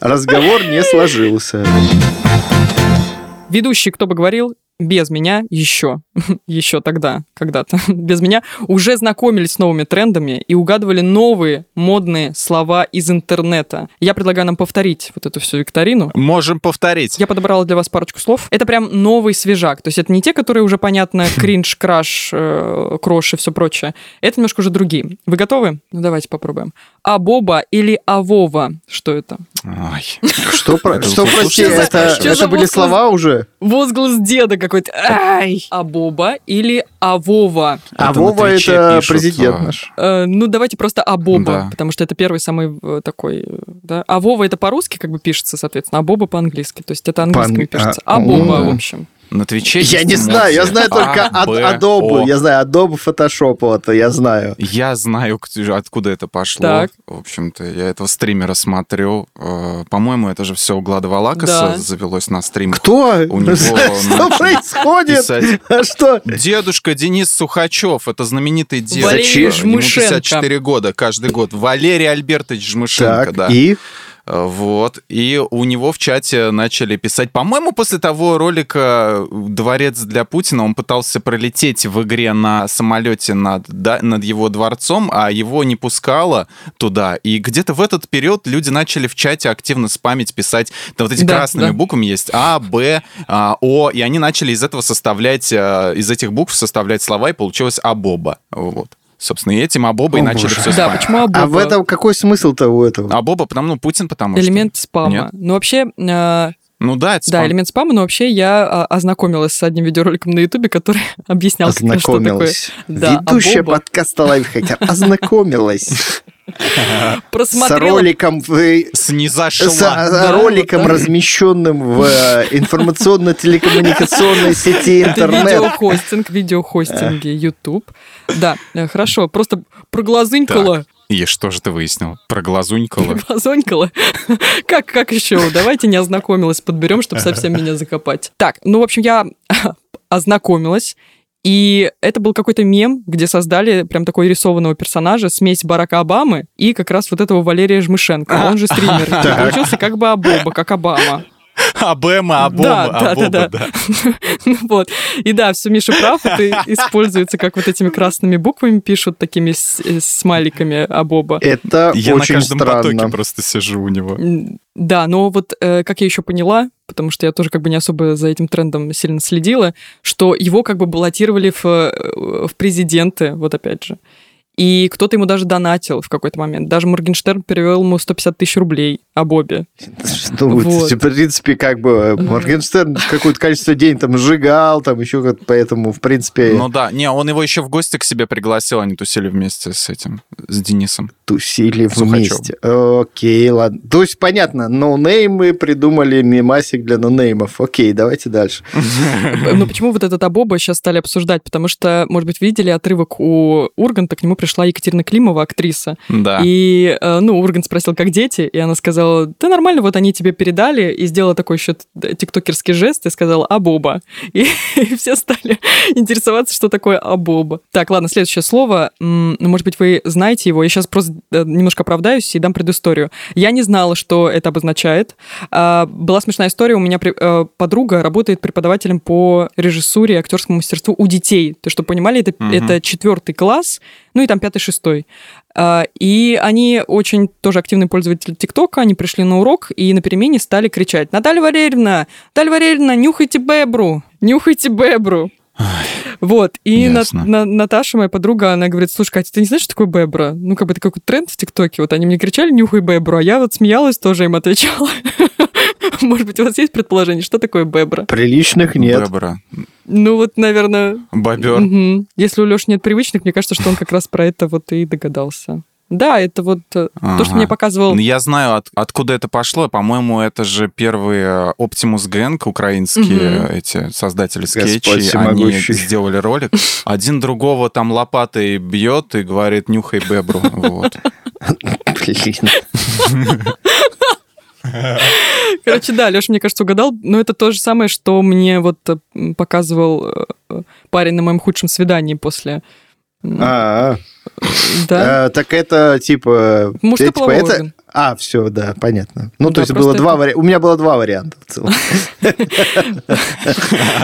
Разговор не сложился. Ведущий, кто бы говорил, без меня еще, *laughs* еще тогда, когда-то, *laughs* без меня, уже знакомились с новыми трендами и угадывали новые модные слова из интернета. Я предлагаю нам повторить вот эту всю викторину. Можем повторить. Я подобрала для вас парочку слов. Это прям новый свежак. То есть это не те, которые уже понятно, *laughs* кринж, краш, э, крош и все прочее. Это немножко уже другие. Вы готовы? Ну давайте попробуем. Абоба или Авова? Что это? Ой. Что, про- Это что прости, это, это были слова уже? Возглас деда какой-то. Ай! Абоба или Авова? А Это это пишут, президент наш. Э, ну, давайте просто Абоба, Да. потому что это первый самый э, такой, э, да. А Вова это по-русски как бы пишется, соответственно, а Боба по-английски. То есть это английскими ан- пишется. а, А в общем. На Твиче Я не знаю, я знаю только А, Ad- Б, Adobe, О. я знаю Adobe Photoshop, вот, я знаю. Я знаю, откуда это пошло. Так. В общем-то, я этого стримера смотрю. Э, По-моему, это же все у Глада Валакаса Да. завелось на стрим. Кто? У *laughs* него Что *laughs* происходит? А что? Дедушка Денис Сухачев, это знаменитый дед. Валерий Ему Жмышенко. 54 года каждый год. Валерий Альбертович Жмышенко, да. и? Вот. И у него в чате начали писать, по-моему, после того ролика «Дворец для Путина» он пытался пролететь в игре на самолете над, да, над его дворцом, а его не пускало туда. И где-то в этот период люди начали в чате активно спамить, писать, да, вот эти Да, красными да. буквами есть А, Б, а, О, и они начали из этого составлять, э, из этих букв составлять слова, и получилось Абоба. Вот. Собственно, и этим Абоба и О, начали боже. все Да, почему А Абоба? в этом какой смысл-то у этого? Абоба, потому, ну, Путин, потому что... Элемент спама. Нет? Ну, вообще, э, Ну да, это да, спам. элемент спама, но вообще я а, ознакомилась с одним видеороликом на Ютубе, который *laughs* объяснял, что такое. Ознакомилась. Да, Ведущая Абоба. подкаста Лайфхакер *laughs* ознакомилась *laughs* с Просмотрела роликом в Снизошла. с а, Да, роликом, вот размещенным в э, информационно-телекоммуникационной сети Это интернет. видеохостинг, видеохостинги, YouTube. Да, э, хорошо, просто проглазынькала, И что же ты выяснил? Про глазунькала? проглазонькала. *laughs* Как, как еще? Давайте не ознакомилась, подберем, чтобы совсем меня закопать. Так, ну, в общем, я *laughs* ознакомилась, и это был какой-то мем, где создали прям такой рисованного персонажа, смесь Барака Обамы и как раз вот этого Валерия Жмышенко, он же *laughs* стример. Получился как бы Обоба, как Обама. Абема, Абома, Да, да, Абоба, да, да. *laughs* Ну Вот. И да, все, Миша прав, это *laughs* используется, как вот этими красными буквами пишут, такими э, смайликами Абоба. Это Я на очень каждом потоке странно. просто сижу у него. Да, но вот э, как я еще поняла, потому что я тоже как бы не особо за этим трендом сильно следила, что его как бы баллотировали в, э, в президенты, вот опять же. И кто-то ему даже донатил в какой-то момент. Даже Моргенштерн перевел ему 150 тысяч рублей о Бобе. Ну, вот, Вот. в принципе, как бы э, Моргенштерн какое-то количество денег там сжигал, там еще как поэтому, в принципе, Ну да, не, он его еще в гости к себе пригласил, они тусили вместе с этим, с Денисом. тусили вместе. Окей, ладно. То есть, понятно, ноунеймы придумали мемасик для ноунеймов. Окей, давайте дальше. *laughs* Но почему вот этот Абоба сейчас стали обсуждать? Потому что, может быть, видели отрывок у Урганта, к нему пришла Екатерина Климова, актриса. Да. И, э, ну, Ургант спросил, как дети, и она сказала, да нормально, вот они тебе передали, и сделала такой еще тиктокерский жест, и сказала «Абоба». И, и *laughs* все стали интересоваться, что такое «Абоба». Так, ладно, следующее слово. Ну, может быть, вы знаете его. Я сейчас просто э, немножко оправдаюсь и дам предысторию. Я не знала, что это обозначает. А, Была смешная история. У меня э, подруга работает преподавателем по режиссуре и актерскому мастерству у детей. То, чтобы понимали, это, Мгм. это четвертый класс, ну и там пятый-шестой. А, И они очень тоже активные пользователи ТикТока, они пришли на урок и на перемене стали кричать «Наталья Валерьевна! Наталья Валерьевна, нюхайте бебру! Нюхайте бебру!» Вот, и На- Ясно. На- Наташа, моя подруга, она говорит, слушай, Катя, ты не знаешь, что такое бебра? Ну, как бы это какой-то тренд в ТикТоке, вот они мне кричали «нюхай бебру», а я вот смеялась, тоже им отвечала. *laughs* *laughs* Может быть, у вас есть предположение, что такое бебра? Приличных нет. Бебра. Ну, вот, наверное, Бобер. Мгм. Если у Леши нет привычных, мне кажется, что он как раз про это вот и догадался. Да, это вот э, то, что Ага. мне показывал... Я знаю, от- откуда это пошло. По-моему, это же первые Optimus Gang, украинские Мгм. эти создатели Господь скетчей. Они сделали ролик. Один другого там лопатой бьет и говорит, нюхай бебру. *laughs* Вот. Блин. *laughs* *laughs* Короче, да, Леша, мне кажется, угадал. Но это то же самое, что мне вот э, показывал э, э, парень на моем худшем свидании после... м, А, Да. а, так это типа... Мужской э, типа, половой это... орган. А, все, да, понятно. Ну, Да, то есть было два это- варианта. У меня было два варианта в целом. *laughs*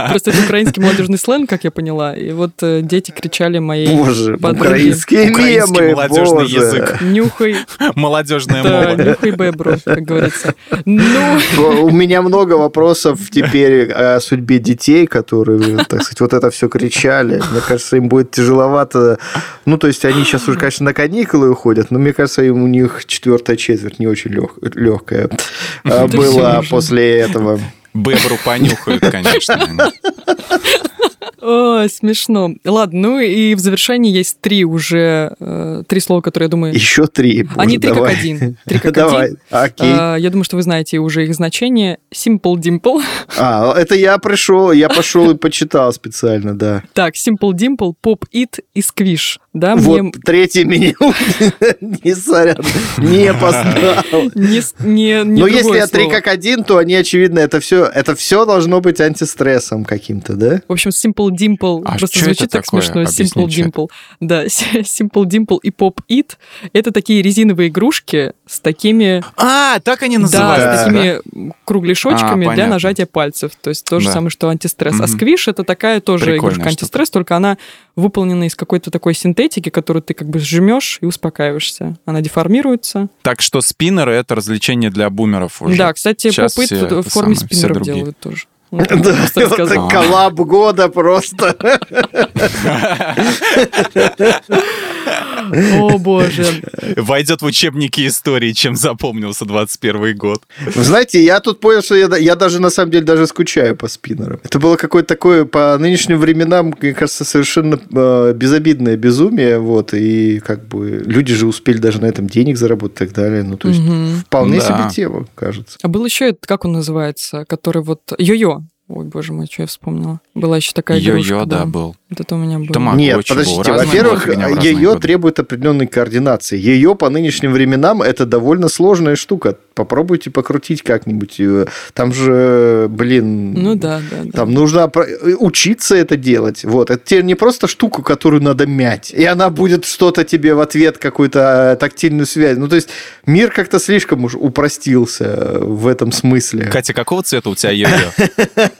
Просто это украинский молодежный сленг, как я поняла. И вот э, дети кричали моей Боже, украинские мемы, молодежный язык. Нюхай, Молодежная да, мова. нюхай бебру, как говорится. Ну, У меня много вопросов теперь о судьбе детей, которые, так сказать, вот это все кричали. Мне кажется, им будет тяжеловато. Ну, то есть они сейчас уже, конечно, на каникулы уходят, но мне кажется, им у них четвертая четверть не очень *laughs* всё была уже. после этого. Бебру понюхают, конечно. они. Ой, смешно. Ладно, ну и в завершении есть три уже, э, три слова, которые, я думаю... Еще три. Они Боже, три как давай. один. Три *laughs* как Давай, один. окей. А, я думаю, что вы знаете уже их значение. Simple Dimple. А, это я пришел, я пошел и почитал специально, да. Так, Simple Dimple, Pop It и Squish. Да, Вот мне третий меню, *laughs* не сорян, не поставил. не, не, не Но если я три слово. как один, то они, очевидно, это все, это все должно быть антистрессом каким-то, да? В общем, Simple Dimple А просто звучит это так такое? смешно. Объясни, Simple чё это? Dimple. Да, *laughs* Simple Dimple и Pop It — это такие резиновые игрушки с такими, А, так они да, называются. с такими кругляшочками А, для нажатия пальцев. То есть то же Да. самое, что антистресс. А Мгм. сквиш — это такая тоже Прикольная игрушка антистресс, только она выполнена из какой-то такой синтетики, которую ты как бы сжмешь и успокаиваешься. Она деформируется. Так что спиннеры — это развлечение для бумеров уже. Да, кстати, Сейчас все в форме самое, все спиннеров делают тоже. Да, это коллаб года просто. О, боже. Войдет в учебники истории, чем запомнился 21 год. Вы знаете, я тут понял, что я, я даже на самом деле даже скучаю по спиннерам. Это было какое-то такое по нынешним временам, мне кажется, совершенно э, безобидное безумие, вот, и как бы люди же успели даже на этом денег заработать и так далее, ну, то есть Мгм. вполне Да. себе тема, кажется. А был еще этот, как он называется, который вот... Йо-йо. Ой, боже мой, что я вспомнила. Была еще такая игрушка. Йо-йо, да, был. Вот это у меня было. Тамагочи Нет, был. подождите, Разная во-первых, годы. требует определенной координации. Ее по нынешним временам это довольно сложная штука. Попробуйте покрутить как-нибудь. её. Там же, блин... Ну да, да, да. Там нужно про- учиться это делать. Вот. Это тебе не просто штука, которую надо мять, и она будет что-то тебе в ответ, какую-то э, тактильную связь. Ну, то есть мир как-то слишком уж упростился э, в этом смысле. Катя, какого цвета у тебя йо-йо? *laughs*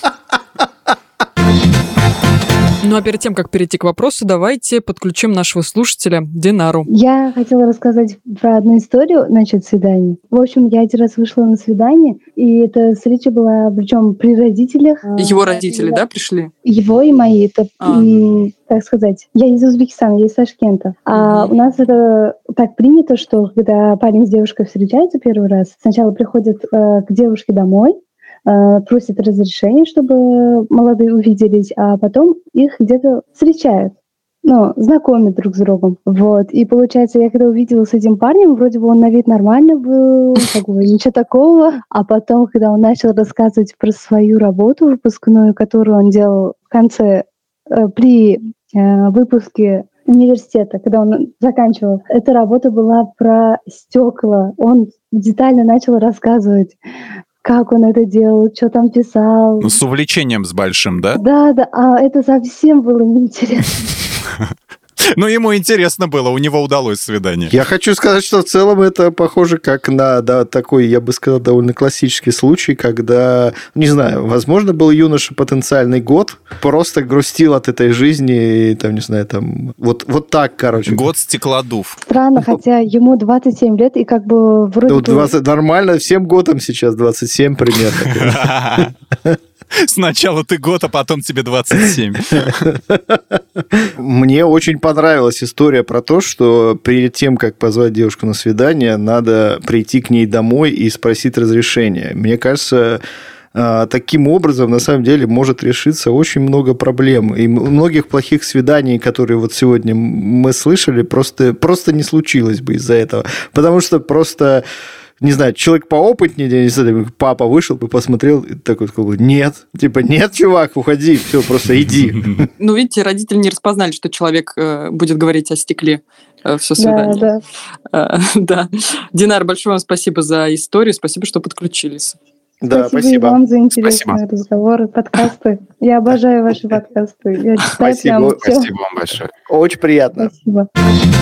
Ну а перед тем, как перейти к вопросу, давайте подключим нашего слушателя Динару. Я хотела рассказать про одну историю насчет свиданий. В общем, я один раз вышла на свидание, и эта встреча была, причем при родителях. Его А, родители, да, пришли? Его и мои. Это, А. м, так сказать, я из Узбекистана, я из Ташкента. А у нас это так принято, что когда парень с девушкой встречаются первый раз, сначала приходят э, к девушке домой, просят разрешения, чтобы молодые увиделись, а потом их где-то встречают. Ну, знакомят друг с другом. Вот. И получается, я когда увидела с этим парнем, вроде бы он на вид нормально был, как бы ничего такого. А потом, когда он начал рассказывать про свою работу выпускную, которую он делал в конце, э, при э, выпуске университета, когда он заканчивал, эта работа была про стекла. Он детально начал рассказывать, как он это делал, что там писал. Ну, с увлечением с большим, да? Да, да, а это совсем было неинтересно. *laughs* Ну, ему интересно было, у него удалось свидание. Я хочу сказать, что в целом это похоже как на да, такой, я бы сказал, довольно классический случай, когда, не знаю, возможно, был юноша потенциальный год, просто грустил от этой жизни, и, там, не знаю, там, вот, вот так, короче. Год стеклодув. Странно, хотя ему 27 лет, и как бы вроде Ну, бы... 20 нормально, всем годам сейчас 27 примерно. *laughs* Сначала ты год, а потом тебе 27. Мне очень понравилась история про то, что перед тем, как позвать девушку на свидание, надо прийти к ней домой и спросить разрешения. Мне кажется, а, таким образом, на самом деле, может решиться очень много проблем. И многих плохих свиданий, которые вот сегодня мы слышали, просто, просто не случилось бы из-за этого. Потому что просто не знаю, человек поопытнее, я не знаю, папа вышел бы, посмотрел, и такой сказал, нет, типа, нет, чувак, уходи, все, просто иди. *laughs* Ну, видите, родители не распознали, что человек э, будет говорить о стекле э, все Да, свидание. да. Э, *laughs* Да. Динар, большое вам спасибо за историю, спасибо, что подключились. Да, и спасибо. вам за интересные разговоры, подкасты. Я обожаю ваши *laughs* подкасты. Я читаю Спасибо, прям все. Спасибо вам большое. Очень приятно. Спасибо.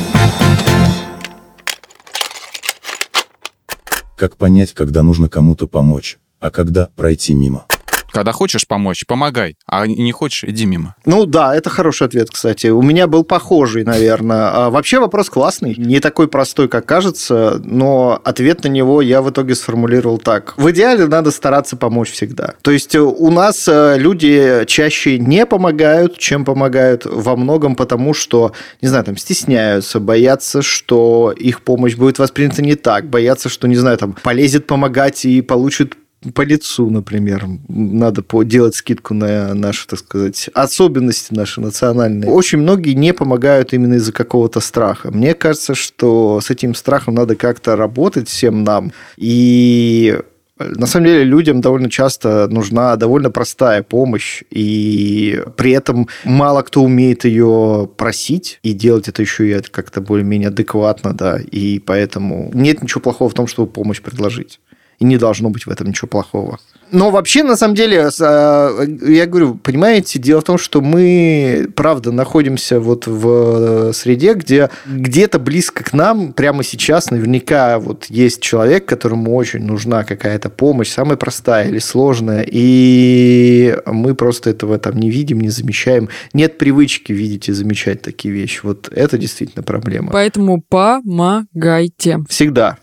Как понять, когда нужно кому-то помочь, а когда пройти мимо? Когда хочешь помочь, помогай, а не хочешь, иди мимо. Ну да, это хороший ответ, кстати. У меня был похожий, наверное. А вообще вопрос классный, не такой простой, как кажется, но ответ на него я в итоге сформулировал так. В идеале надо стараться помочь всегда. То есть э, у нас э, люди чаще не помогают, чем помогают во многом потому, что, не знаю, там стесняются, боятся, что их помощь будет воспринята не так, боятся, что, не знаю, там полезет помогать и получит по лицу, например. Надо по- делать скидку на наши, так сказать, особенности наши национальные. Очень многие не помогают именно из-за какого-то страха. Мне кажется, что с этим страхом надо как-то работать всем нам. И на самом деле людям довольно часто нужна довольно простая помощь, и при этом мало кто умеет ее просить и делать это еще и как-то более-менее адекватно, да, и поэтому нет ничего плохого в том, чтобы помощь предложить. И не должно быть в этом ничего плохого. Но вообще, на самом деле, а, я говорю, понимаете, дело в том, что мы, правда, находимся вот в среде, где где-то близко к нам прямо сейчас наверняка вот есть человек, которому очень нужна какая-то помощь, самая простая или сложная, и мы просто этого там не видим, не замечаем. Нет привычки видеть и замечать такие вещи. Вот это действительно проблема. Поэтому помогайте. Всегда.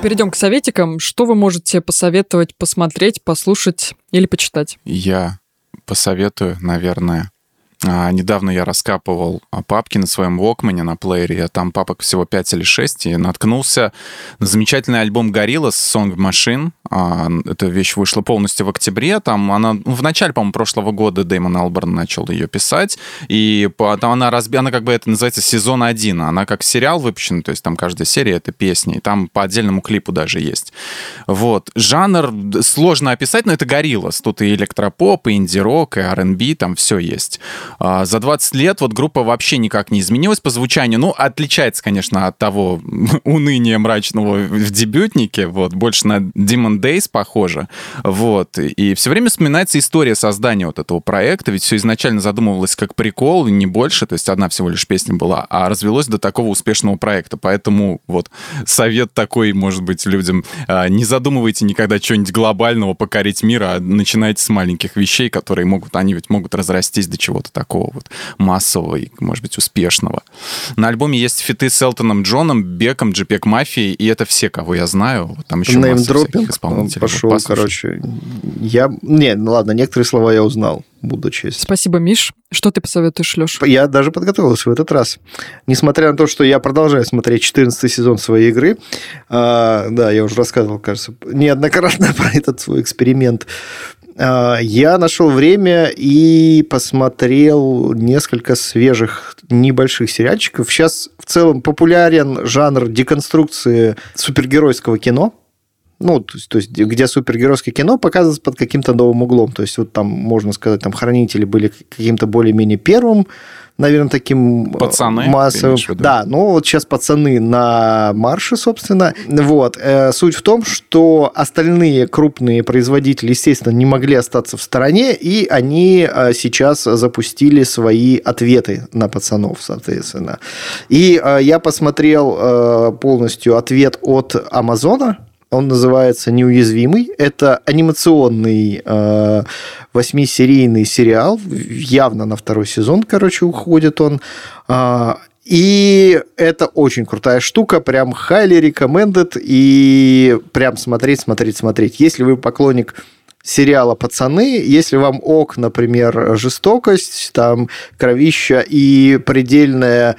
Перейдем к советикам. Что вы можете посоветовать посмотреть, послушать или почитать? Я посоветую, наверное, недавно я раскапывал папки на своем Walkman, на плеере, а там папок всего 5 или 6, и наткнулся на замечательный альбом Gorillaz Song Machine. А, эта вещь вышла полностью в октябре. Там она ну, в начале, по-моему, прошлого года Дэймон Алберн начал ее писать, и там она, разби... она как бы это называется сезон один. Она как сериал выпущена, то есть там каждая серия — это песни, и там по отдельному клипу даже есть. Вот. Жанр сложно описать, но это Gorillaz. Тут и электропоп, и инди-рок, и R&B, там все есть. А, за 20 лет вот группа вообще никак не изменилась по звучанию. Ну, отличается, конечно, от того *laughs* уныния мрачного в дебютнике. Вот, больше на Demon Days похоже. Вот. И все время вспоминается история создания вот этого проекта. Ведь все изначально задумывалось как прикол, не больше. То есть одна всего лишь песня была. А развелось до такого успешного проекта. Поэтому вот совет такой, может быть, людям. А, не задумывайте никогда чего-нибудь глобального покорить мир, а начинайте с маленьких вещей, которые могут, они ведь могут разрастись до чего-то такого вот массового и, может быть, успешного. На альбоме есть фиты с Элтоном Джоном, Беком, Джипек Мафией, и это все, кого я знаю. Там еще Неймдропинг исполнителей. Пошел, вот, короче. Я... Не, ну ладно, некоторые слова я узнал буду честь. Спасибо, Миш. Что ты посоветуешь, Леш? Я даже подготовился в этот раз. Несмотря на то, что я продолжаю смотреть 14 сезон своей игры, а, да, я уже рассказывал, кажется, неоднократно *laughs* про этот свой эксперимент я нашел время и посмотрел несколько свежих небольших сериальчиков. Сейчас в целом популярен жанр деконструкции супергеройского кино. Ну, то есть, то есть, где супергеройское кино показывается под каким-то новым углом. То есть, вот там, можно сказать, там хранители были каким-то более-менее первым наверное, таким э, пацаны, массовым. Да, ну вот сейчас пацаны на марше, собственно. Вот. Э, суть в том, что остальные крупные производители, естественно, не могли остаться в стороне, и они э, сейчас запустили свои ответы на пацанов, соответственно. И я посмотрел полностью ответ от Амазона, он называется «Неуязвимый». Это анимационный э, восьмисерийный сериал. Явно на второй сезон, короче, уходит он. Э, и это очень крутая штука, прям highly recommended, и прям смотреть, смотреть, смотреть. Если вы поклонник сериала «Пацаны», если вам ок, например, жестокость, там, кровища и предельная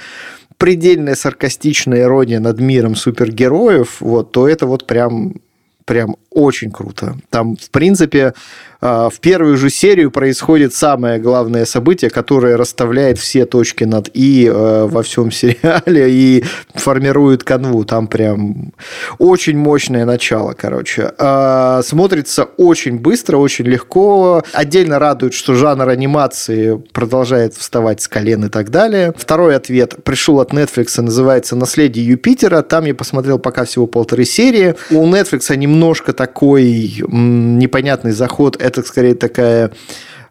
предельная саркастичная ирония над миром супергероев, вот, то это вот прям прям очень круто. Там, в принципе, а, в первую же серию происходит самое главное событие, которое расставляет все точки над «и» э, во всем *laughs* сериале и формирует канву. Там прям очень мощное начало, короче. А, смотрится очень быстро, очень легко. Отдельно радует, что жанр анимации продолжает вставать с колен и так далее. Второй ответ пришел от Netflix, называется «Наследие Юпитера». Там я посмотрел пока всего полторы серии. У Netflix немножко такой непонятный заход. Это скорее такая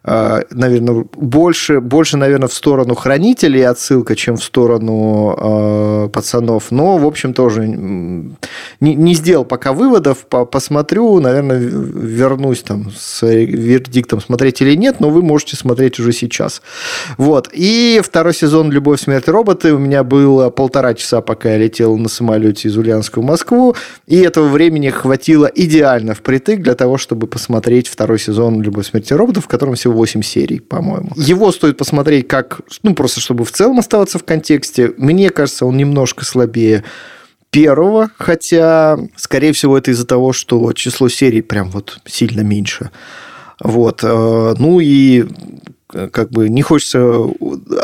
наверное, больше, больше, наверное, в сторону хранителей отсылка, чем в сторону э, пацанов. Но, в общем, тоже не, не сделал пока выводов. По посмотрю, наверное, вернусь там с вердиктом, смотреть или нет, но вы можете смотреть уже сейчас. Вот. И второй сезон «Любовь, смерть, роботы» у меня было полтора часа, пока я летел на самолете из Ульяновска в Москву. И этого времени хватило идеально впритык для того, чтобы посмотреть второй сезон «Любовь, смерть, роботов», в котором всего 8 серий, по-моему. Его стоит посмотреть как, ну, просто чтобы в целом оставаться в контексте. Мне кажется, он немножко слабее первого, хотя, скорее всего, это из-за того, что число серий прям вот сильно меньше. Вот. Э, ну и как бы не хочется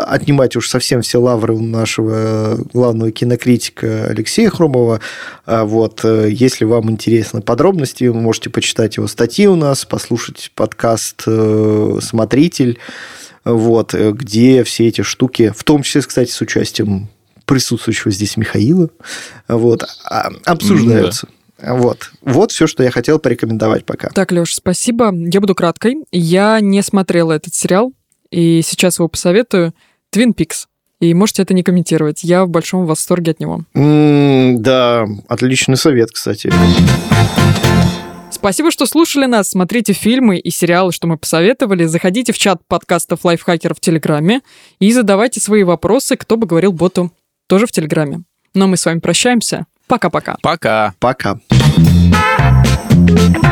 отнимать уж совсем все лавры у нашего главного кинокритика Алексея Хромова. А вот, э, если вам интересны подробности, вы можете почитать его статьи у нас, послушать подкаст э, «Смотритель», вот, э, где все эти штуки, в том числе, кстати, с участием присутствующего здесь Михаила, вот, а, обсуждаются. Да. Вот. Вот все, что я хотел порекомендовать пока. Так, Леш, спасибо. Я буду краткой. Я не смотрела этот сериал, и сейчас его посоветую. Твин Пикс. И можете это не комментировать. Я в большом восторге от него. Mm, да, отличный совет, кстати. Спасибо, что слушали нас. Смотрите фильмы и сериалы, что мы посоветовали. Заходите в чат подкастов лайфхакеров в Телеграме и задавайте свои вопросы, кто бы говорил боту тоже в Телеграме. Но мы с вами прощаемся. Пока-пока. Пока. Пока. Thank you.